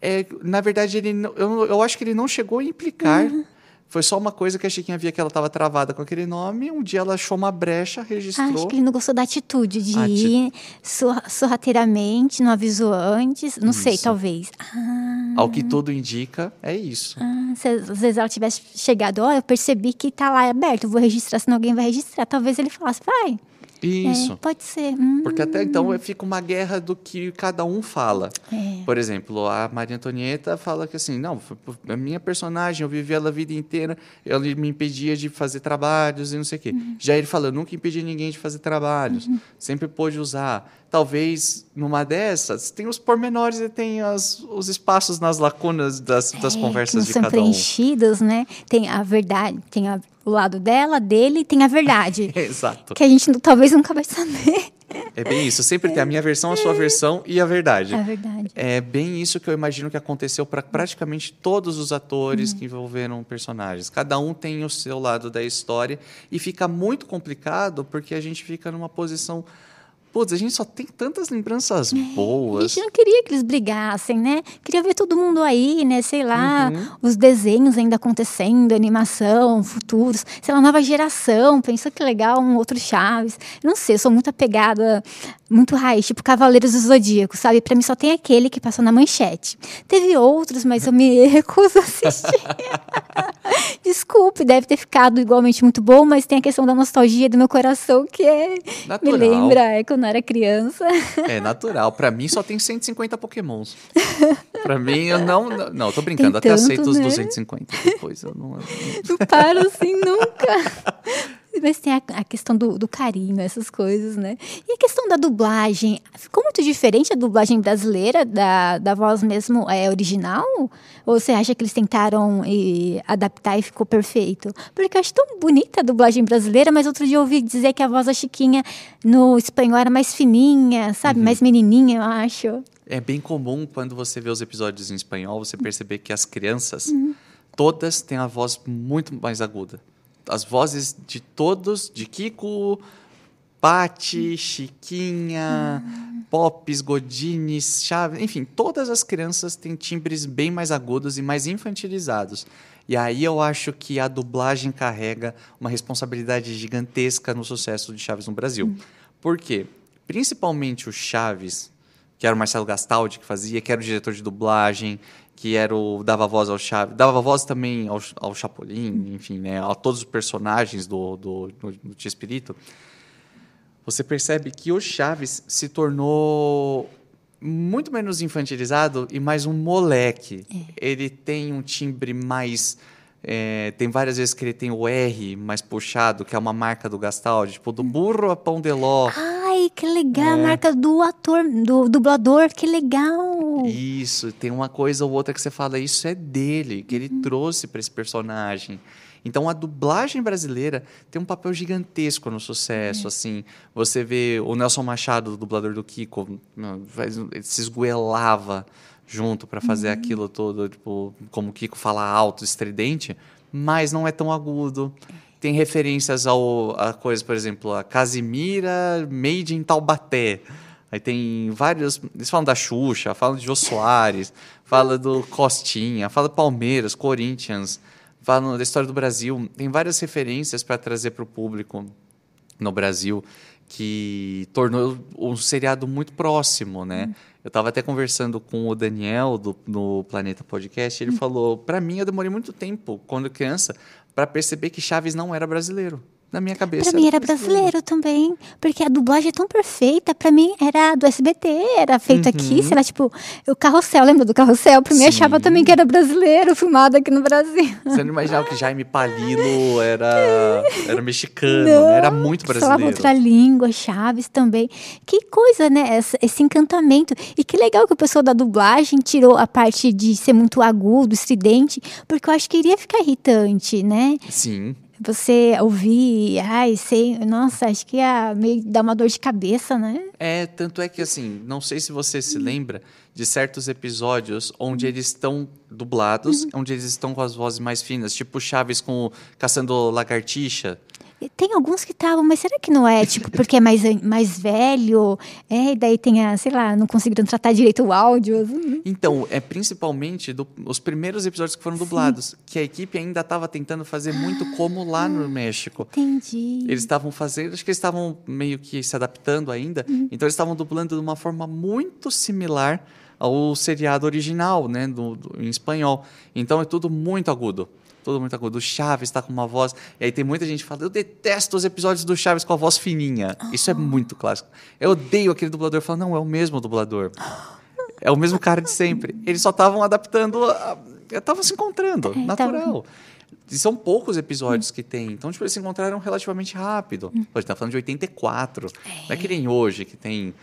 É, na verdade, ele, não- eu, eu acho que ele não chegou a implicar. Uhum. Foi só uma coisa que a Chiquinha via que ela estava travada com aquele nome. Um dia ela achou uma brecha, registrou. acho que ele não gostou da atitude de Ati- ir sorra- sorrateiramente, não avisou antes. Não sei, Isso. talvez. Ah, Ao que tudo indica, é isso. ah, se às vezes ela tivesse chegado, ó, eu percebi que tá lá aberto, vou registrar, senão alguém vai registrar. Talvez ele falasse, vai. Isso. É, pode ser. Hum, Porque até então fica uma guerra do que cada um fala. É. Por exemplo, a Maria Antonieta fala que assim, não, a minha personagem, eu vivi ela a vida inteira, ele me impedia de fazer trabalhos e não sei o quê. Uhum. Já ele fala, eu nunca impedi ninguém de fazer trabalhos, sempre pôde usar. Talvez numa dessas, tem os pormenores e tem as, os espaços nas lacunas das, das É, que conversas não de são cada um. preenchidos, né? Tem a verdade, tem a- o lado dela, dele, e tem a verdade. Exato. que a gente talvez nunca vai saber. É bem isso. Sempre tem a minha versão, a sua versão e a verdade. É verdade. É bem isso que eu imagino que aconteceu para praticamente todos os atores que envolveram personagens. Cada um tem o seu lado da história e fica muito complicado porque a gente fica numa posição. Putz, a gente só tem tantas lembranças A boas. gente não queria que eles brigassem, né? Queria ver todo mundo aí, né? Sei lá, Uhum. os desenhos ainda acontecendo, animação, futuros, sei lá, nova geração. Pensa que legal, um outro Chaves. Não sei, eu sou muito apegada, muito raiz, tipo Cavaleiros do Zodíaco, sabe? Pra mim só tem aquele que passou na manchete. Teve outros, mas eu me recuso a assistir. Desculpe, deve ter ficado igualmente muito bom, mas tem a questão da nostalgia do meu coração que é. Natural. Me lembra é, quando eu era criança. É natural. Pra mim só tem 150 pokémons. Pra mim, eu não. Não, não, tô brincando. Tem Até tanto, aceito os né? 250. Depois eu não. Não paro assim nunca. Mas tem a, a questão do, do carinho, essas coisas, né? E a questão da dublagem? Ficou muito diferente a dublagem brasileira da, da voz mesmo é, original? Ou você acha que eles tentaram eh, adaptar e ficou perfeito? Porque eu acho tão bonita a dublagem brasileira, mas outro dia eu ouvi dizer que a voz da Chiquinha no espanhol era mais fininha, sabe? Mais menininha, eu acho. É bem comum quando você vê os episódios em espanhol, você perceber que as crianças, todas têm a voz muito mais aguda. As vozes de todos, de Kiko, Pati, Chiquinha, Pops, Godines, Chaves, enfim, todas as crianças têm timbres bem mais agudos e mais infantilizados. E aí eu acho que a dublagem carrega uma responsabilidade gigantesca no sucesso de Chaves no Brasil. Por quê? Principalmente o Chaves, que era o Marcelo Gastaldi que fazia, que era o diretor de dublagem, que era o dava voz ao Chaves, dava voz também ao, ao Chapolin, enfim, né, a todos os personagens do do, do, do Tia Espírito. Você percebe que o Chaves se tornou muito menos infantilizado e mais um moleque. Ele tem um timbre mais é, tem várias vezes que ele tem o R mais puxado, que é uma marca do Gastaldi, tipo do burro a pão de ló. Ai, que legal, a É. marca do ator, do dublador, que legal. Isso, tem uma coisa ou outra que você fala, isso é dele, que Uhum. ele trouxe para esse personagem. Então a dublagem brasileira tem um papel gigantesco no sucesso, É. assim. Você vê o Nelson Machado, o dublador do Kiko, ele se esgoelava junto para fazer Uhum. aquilo todo, tipo, como o Kiko fala alto, estridente, mas não é tão agudo. Tem referências ao, a coisas, por exemplo, a Casimira made in Taubaté. Aí tem vários. Eles falam da Xuxa, falam de Jô Soares, fala do Costinha, fala Palmeiras, Corinthians, falam da história do Brasil. Tem várias referências para trazer para o público no Brasil que tornou um seriado muito próximo, né? Eu estava até conversando com o Daniel do no Planeta Podcast, ele falou, para mim eu demorei muito tempo quando criança para perceber que Chaves não era brasileiro. Na minha cabeça. Pra mim era brasileiro também, porque a dublagem é tão perfeita. Pra mim era do SBT, era feito aqui, sei lá, tipo, o Carrossel, lembra do Carrossel? Pra mim Uhum. Sim. achava também que era brasileiro, filmado aqui no Brasil. Você não imaginava que Jaime Palilo era, era mexicano, né? era muito Falava brasileiro. outra língua, Chaves também. Que coisa, né? Essa- esse encantamento. E que legal que o pessoal da dublagem tirou a parte de ser muito agudo, estridente, porque eu acho que iria ficar irritante, né? Sim. Você ouvir, ai, sei, nossa, acho que ia meio dar uma dor de cabeça, né? É, tanto é que assim, não sei se você se lembra de certos episódios onde eles estão dublados, onde eles estão com as vozes mais finas, tipo Chaves com o caçando lagartixa. Tem alguns que estavam, mas será que não é, tipo, porque é mais, mais velho? É, e daí tem a, sei lá, não conseguiram tratar direito o áudio. assim. Então, é principalmente do- os primeiros episódios que foram dublados, que a equipe ainda estava tentando fazer muito como lá no México. Entendi. Eles estavam fazendo, acho que eles estavam meio que se adaptando ainda, então eles estavam dublando de uma forma muito similar ao seriado original, né, do, do- em espanhol. Então é tudo muito agudo. Tudo muito agudo. O Chaves está com uma voz. E aí tem muita gente que fala: eu detesto os episódios do Chaves com a voz fininha. Isso é muito clássico. Eu odeio aquele dublador. Fala, não, é o mesmo dublador. É o mesmo cara de sempre. Eles só estavam adaptando. a- Estavam se encontrando. É, natural. E são poucos episódios que tem. Então, tipo, eles se encontraram relativamente rápido. Pô, A gente tá falando de 84. Não é que nem hoje, que tem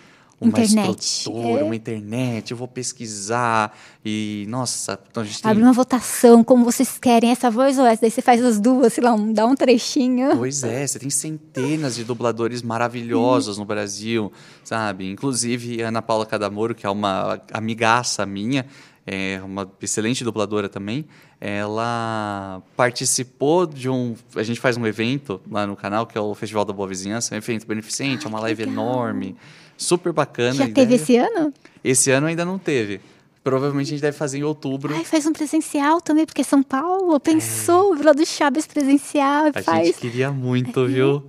uma Internet. estrutura, É. uma internet, eu vou pesquisar e, nossa, então a gente tem... Abre uma votação, como vocês querem, essa voz ou essa? Daí você faz as duas, sei lá, um- dá um trechinho. Pois é, você tem centenas de dubladores maravilhosos no Brasil, sabe? Inclusive a Ana Paula Cadamoro, que é uma amigaça minha, é uma excelente dubladora também. Ela participou de um. A gente faz um evento lá no canal, que é o Festival da Boa Vizinhança, um evento beneficente, é uma live legal. enorme, super bacana. Já teve esse ano? Esse ano ainda não teve. Provavelmente a gente deve fazer em outubro. Ai, faz um presencial também, porque São Paulo pensou, Vila do Chaves presencial, a faz. gente queria muito, viu?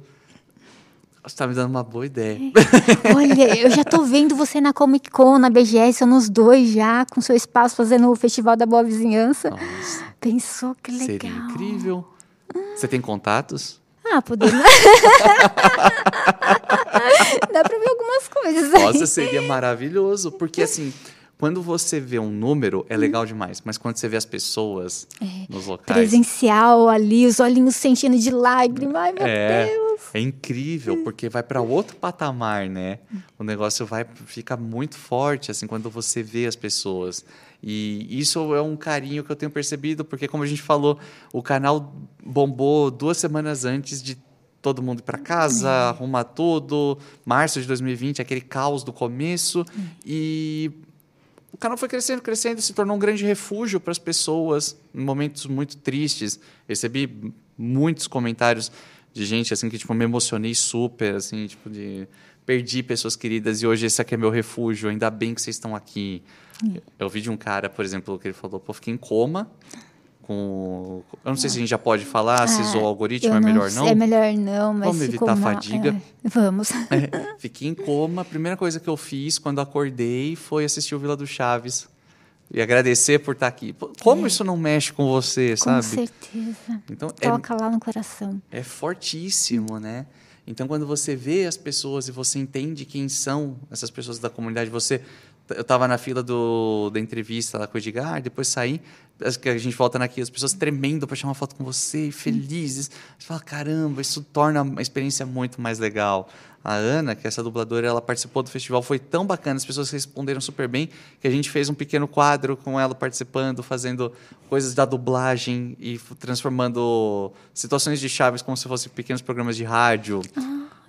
Você tá me dando uma boa ideia. Olha, eu já tô vendo você na Comic Con, na BGS, nos dois já, com seu espaço fazendo o Festival da Boa Vizinhança. Nossa. Pensou que legal. Seria incrível. Você tem contatos? Ah, poder. Dá pra ver algumas coisas aí. Nossa, seria maravilhoso. Porque assim, quando você vê um número, é legal demais. Mas quando você vê as pessoas nos locais. Presencial ali, os olhinhos sentindo de lágrima. Ai, meu É, Deus. é incrível, porque vai para outro patamar, né? O negócio vai fica muito forte assim quando você vê as pessoas. E isso é um carinho que eu tenho percebido, porque como a gente falou, o canal bombou duas semanas antes de todo mundo ir para casa, arrumar tudo, março de 2020, aquele caos do começo e o canal foi crescendo, crescendo, se tornou um grande refúgio para as pessoas em momentos muito tristes. Recebi muitos comentários de gente assim que tipo me emocionei super, assim, tipo de perdi pessoas queridas e hoje esse aqui é meu refúgio. Ainda bem que vocês estão aqui. Eu vi de um cara, por exemplo, que ele falou, pô, fiquei em coma com eu não sei se a gente já pode falar, se zoou o algoritmo é melhor não. É melhor não, mas Vamos evitar a fadiga. É, vamos. É, fiquei em coma. A primeira coisa que eu fiz quando acordei foi assistir o Vila do Chaves. E agradecer por estar aqui. Pô, Como isso não mexe com você, É. Com sabe? certeza. Então, é, Toca lá no coração. é fortíssimo, né? Então, quando você vê as pessoas e você entende quem são essas pessoas da comunidade, você. Eu estava na fila do, da entrevista lá com o Edgar, depois saí, que a gente volta aqui, as pessoas tremendo para tirar uma foto com você, felizes. Você fala, caramba, isso torna a experiência muito mais legal. A Ana, que é essa dubladora, ela participou do festival, foi tão bacana, as pessoas responderam super bem, que a gente fez um pequeno quadro com ela participando, fazendo coisas da dublagem e transformando situações de chaves como se fossem pequenos programas de rádio.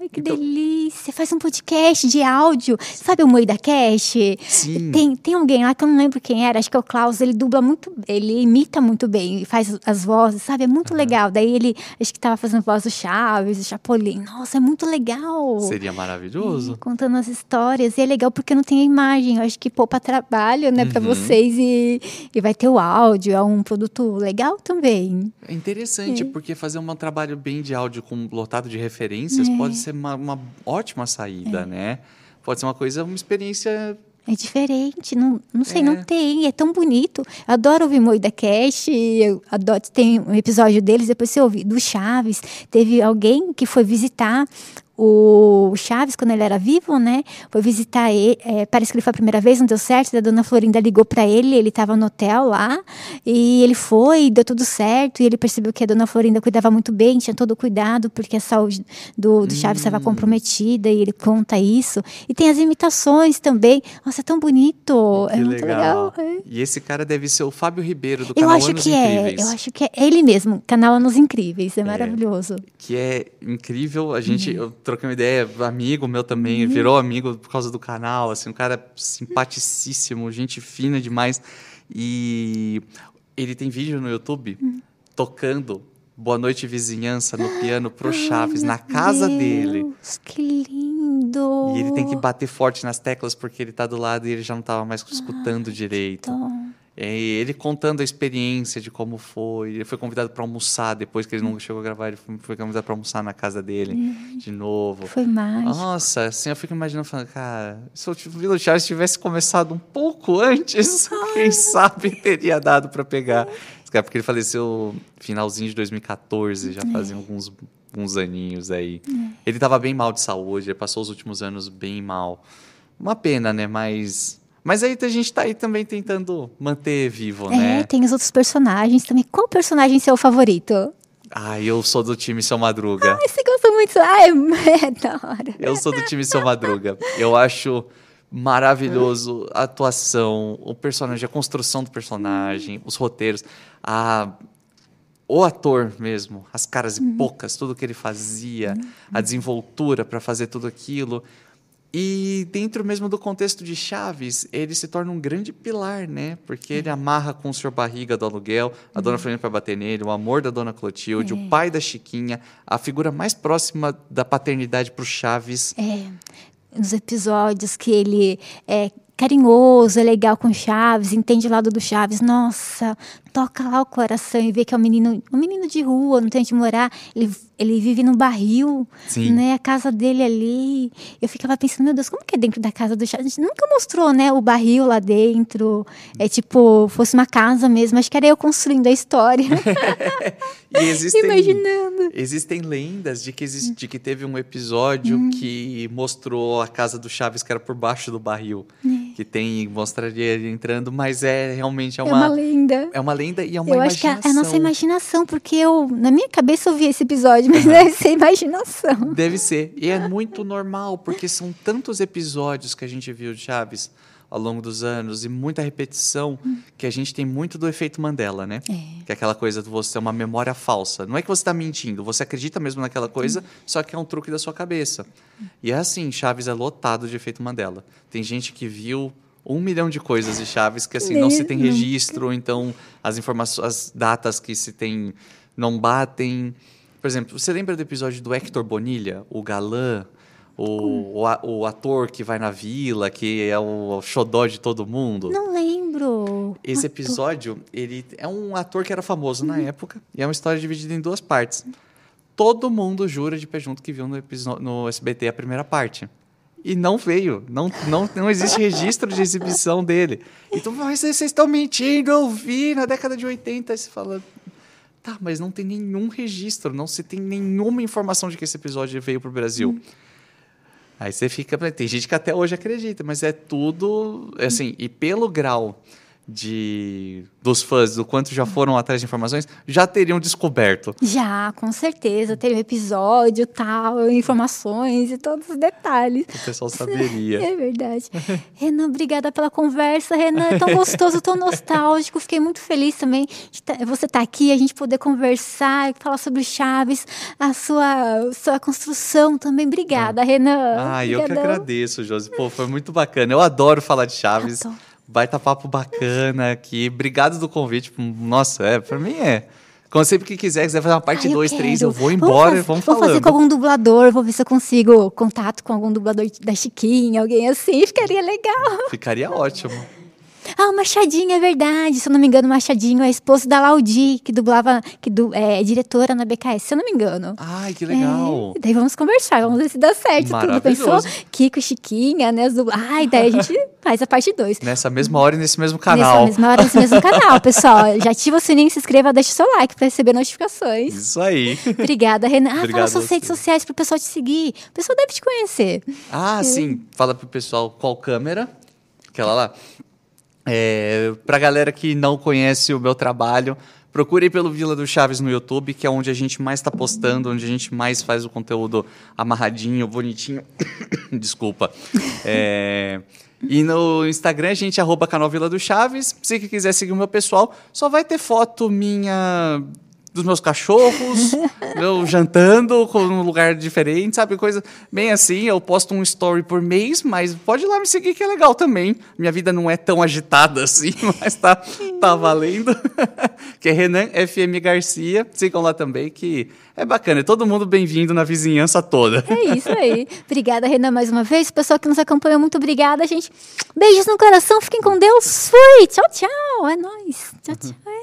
Ai, que Então- delícia. Faz um podcast de áudio. Sabe o Moida Cash? Sim. Tem, tem alguém lá que eu não lembro quem era, acho que é o Klaus, ele dubla muito, ele imita muito bem, faz as vozes, sabe? É muito legal. Daí ele, acho que tava fazendo voz do Chaves, do Chapolin. Nossa, é muito legal. Seria maravilhoso. Contando as histórias. E é legal porque não tem a imagem. Eu acho que poupa trabalho, né, Uhum. pra vocês. E, e vai ter o áudio. É um produto legal também. É interessante, porque fazer um trabalho bem de áudio com lotado de referências É. pode ser uma, uma ótima saída, né? Pode ser uma coisa, uma experiência. É diferente, não, não sei, É. não tem, é tão bonito. Adoro ouvir Moida Cash, eu adoro, tem um episódio deles, depois você ouve, do Chaves. Teve alguém que foi visitar o Chaves quando ele era vivo, né? Foi visitar ele, é, parece que ele foi a primeira vez, não deu certo, a dona Florinda ligou para ele, ele estava no hotel lá, e ele foi, deu tudo certo, e ele percebeu que a dona Florinda cuidava muito bem, tinha todo o cuidado, porque a saúde do, do Chaves estava comprometida, e ele conta isso. E tem as imitações também. Nossa, é tão bonito. é que muito legal. é. E esse cara deve ser o Fábio Ribeiro do Eu canal acho Anos que é, Incríveis. eu acho que é ele mesmo, canal Anos Incríveis, é, maravilhoso. que é incrível. A gente, Uhum. Troquei uma ideia, amigo meu também, virou amigo por causa do canal, assim, um cara simpaticíssimo, gente fina demais. E ele tem vídeo no YouTube Hum. tocando Boa Noite Vizinhança no piano pro Chaves, na casa dele. Deus, que lindo. E ele tem que bater forte nas teclas porque ele tá do lado e ele já não tava mais escutando direito. É, ele contando a experiência de como foi. Ele foi convidado para almoçar depois que ele não chegou a gravar. Ele foi, convidado para almoçar na casa dele de novo. Foi mágico. Nossa, assim eu fico imaginando, falando, cara, se o Vila Chaves tivesse começado um pouco antes, quem sabe teria dado para pegar. Porque ele faleceu finalzinho de 2014, já fazia alguns, alguns aninhos aí. Ele estava bem mal de saúde, ele passou os últimos anos bem mal. Uma pena, né? Mas. Mas aí a gente tá aí também tentando manter vivo, É, né? tem os outros personagens também. Qual personagem é seu favorito? Ah, eu sou do time Seu Madruga. Ai, você gosta muito. Ai, é da hora. Eu sou do time Seu Madruga. Eu acho maravilhoso. A atuação, o personagem, a construção do personagem, os roteiros, a o ator mesmo, as caras e bocas, tudo que ele fazia, a desenvoltura para fazer tudo aquilo. E dentro mesmo do contexto de Chaves, ele se torna um grande pilar, né? Porque ele amarra com o senhor Barriga do aluguel, a dona Fernanda para bater nele, o amor da dona Clotilde, o pai da Chiquinha, a figura mais próxima da paternidade para o Chaves. É, nos episódios que ele é carinhoso, é legal com Chaves, entende o lado do Chaves. Nossa, toca lá o coração e vê que é um menino, um menino de rua, não tem onde morar. Ele, ele vive no barril, Sim. né? A casa dele ali. Eu ficava pensando, meu Deus, como que é dentro da casa do Chaves? A gente nunca mostrou, né, o barril lá dentro. É tipo, fosse uma casa mesmo. Acho que era eu construindo a história. E existem, Imaginando. existem lendas de que, existe, de que teve um episódio Hum. que mostrou a casa do Chaves que era por baixo do barril. Que tem, mostraria ele entrando, mas é realmente é É uma, uma lenda. é uma lenda e é uma Eu acho que é imaginação. a nossa imaginação, porque eu, na minha cabeça, eu vi esse episódio, mas deve ser imaginação. Deve ser. E é muito normal, porque são tantos episódios que a gente viu de Chaves ao longo dos anos e muita repetição que a gente tem muito do efeito Mandela, né? É. Que é aquela coisa de você ter uma memória falsa. Não é que você está mentindo, você acredita mesmo naquela coisa, só que é um truque da sua cabeça. E é assim, Chaves é lotado de efeito Mandela. Tem gente que viu um milhão de coisas de Chaves que assim não se tem registro, então as informações, as datas que se tem não batem. Por exemplo, você lembra do episódio do Hector Bonilha, o galã, o, o, ator que vai na vila, que é o xodó de todo mundo? Não lembro. Esse Ator. episódio, ele é um ator que era famoso na época e é uma história dividida em duas partes. Todo mundo jura de pé junto que viu no, no SBT a primeira parte. E não veio. Não, não, não existe registro de exibição dele. Então, mas vocês estão mentindo, eu vi na década de 80. Aí você fala, tá, mas não tem nenhum registro, não se tem nenhuma informação de que esse episódio veio pro Brasil. Aí você fica. Tem gente que até hoje acredita, mas é tudo. é Assim, e pelo grau de dos fãs, do quanto já foram atrás de informações, já teriam descoberto. Já, com certeza. Teve um episódio, tal, informações e todos os detalhes. O pessoal saberia. É verdade. Renan, obrigada pela conversa. Renan, é tão gostoso, tão nostálgico. Fiquei muito feliz também de tá- você estar aqui, a gente poder conversar, falar sobre o Chaves, a sua, sua construção também. Obrigada, Renan. Ah, eu que Obrigadão. agradeço, Josi. Pô, foi muito bacana. Eu adoro falar de Chaves. Adoro. Baita papo bacana aqui. Obrigado do convite. Nossa, é, pra mim é. Quando sempre que quiser, quiser fazer uma parte Ah, eu 2, 3, quero. eu vou embora e vamos Vou fazer com algum dublador, vou ver se eu consigo contato com algum dublador da Chiquinha, alguém assim, ficaria legal. Ficaria ótimo. Ah, o Machadinho, é verdade. Se eu não me engano, o Machadinho é esposo da Laudi, que dublava, que du, é diretora na BKS, se eu não me engano. Ai, que legal. É, daí vamos conversar, vamos ver se dá certo tudo. Pensou? Kiko e Chiquinha, né? As. Ai, daí a gente faz a parte 2. Nessa mesma hora e nesse mesmo Nessa canal. mesma hora, nesse mesmo canal, pessoal. Já ativa o sininho, se inscreva, deixa o seu like para receber notificações. Isso aí. Obrigada, Renan. Ah, Obrigado fala suas redes sociais pro pessoal te seguir. O pessoal deve te conhecer. Ah, sim. Fala pro pessoal qual câmera. Aquela lá. É, pra galera que não conhece o meu trabalho, procure pelo Vila do Chaves no YouTube, que é onde a gente mais está postando, onde a gente mais faz o conteúdo amarradinho, bonitinho. Desculpa. É, e no Instagram a gente arroba canal Vila do Chaves. Se quiser seguir o meu pessoal, só vai ter foto minha dos meus cachorros, eu jantando com um lugar diferente, sabe? Coisa bem assim. Eu posto um story por mês, mas pode ir lá me seguir que é legal também. Minha vida não é tão agitada assim, mas tá, tá valendo. que é Renan FM Garcia. Sigam lá também, que é bacana. É todo mundo bem-vindo na vizinhança toda. É isso aí. Obrigada, Renan, mais uma vez. Pessoal que nos acompanhou, muito obrigada, gente. Beijos no coração, fiquem com Deus. Fui! Tchau, tchau. É nóis. Tchau, tchau.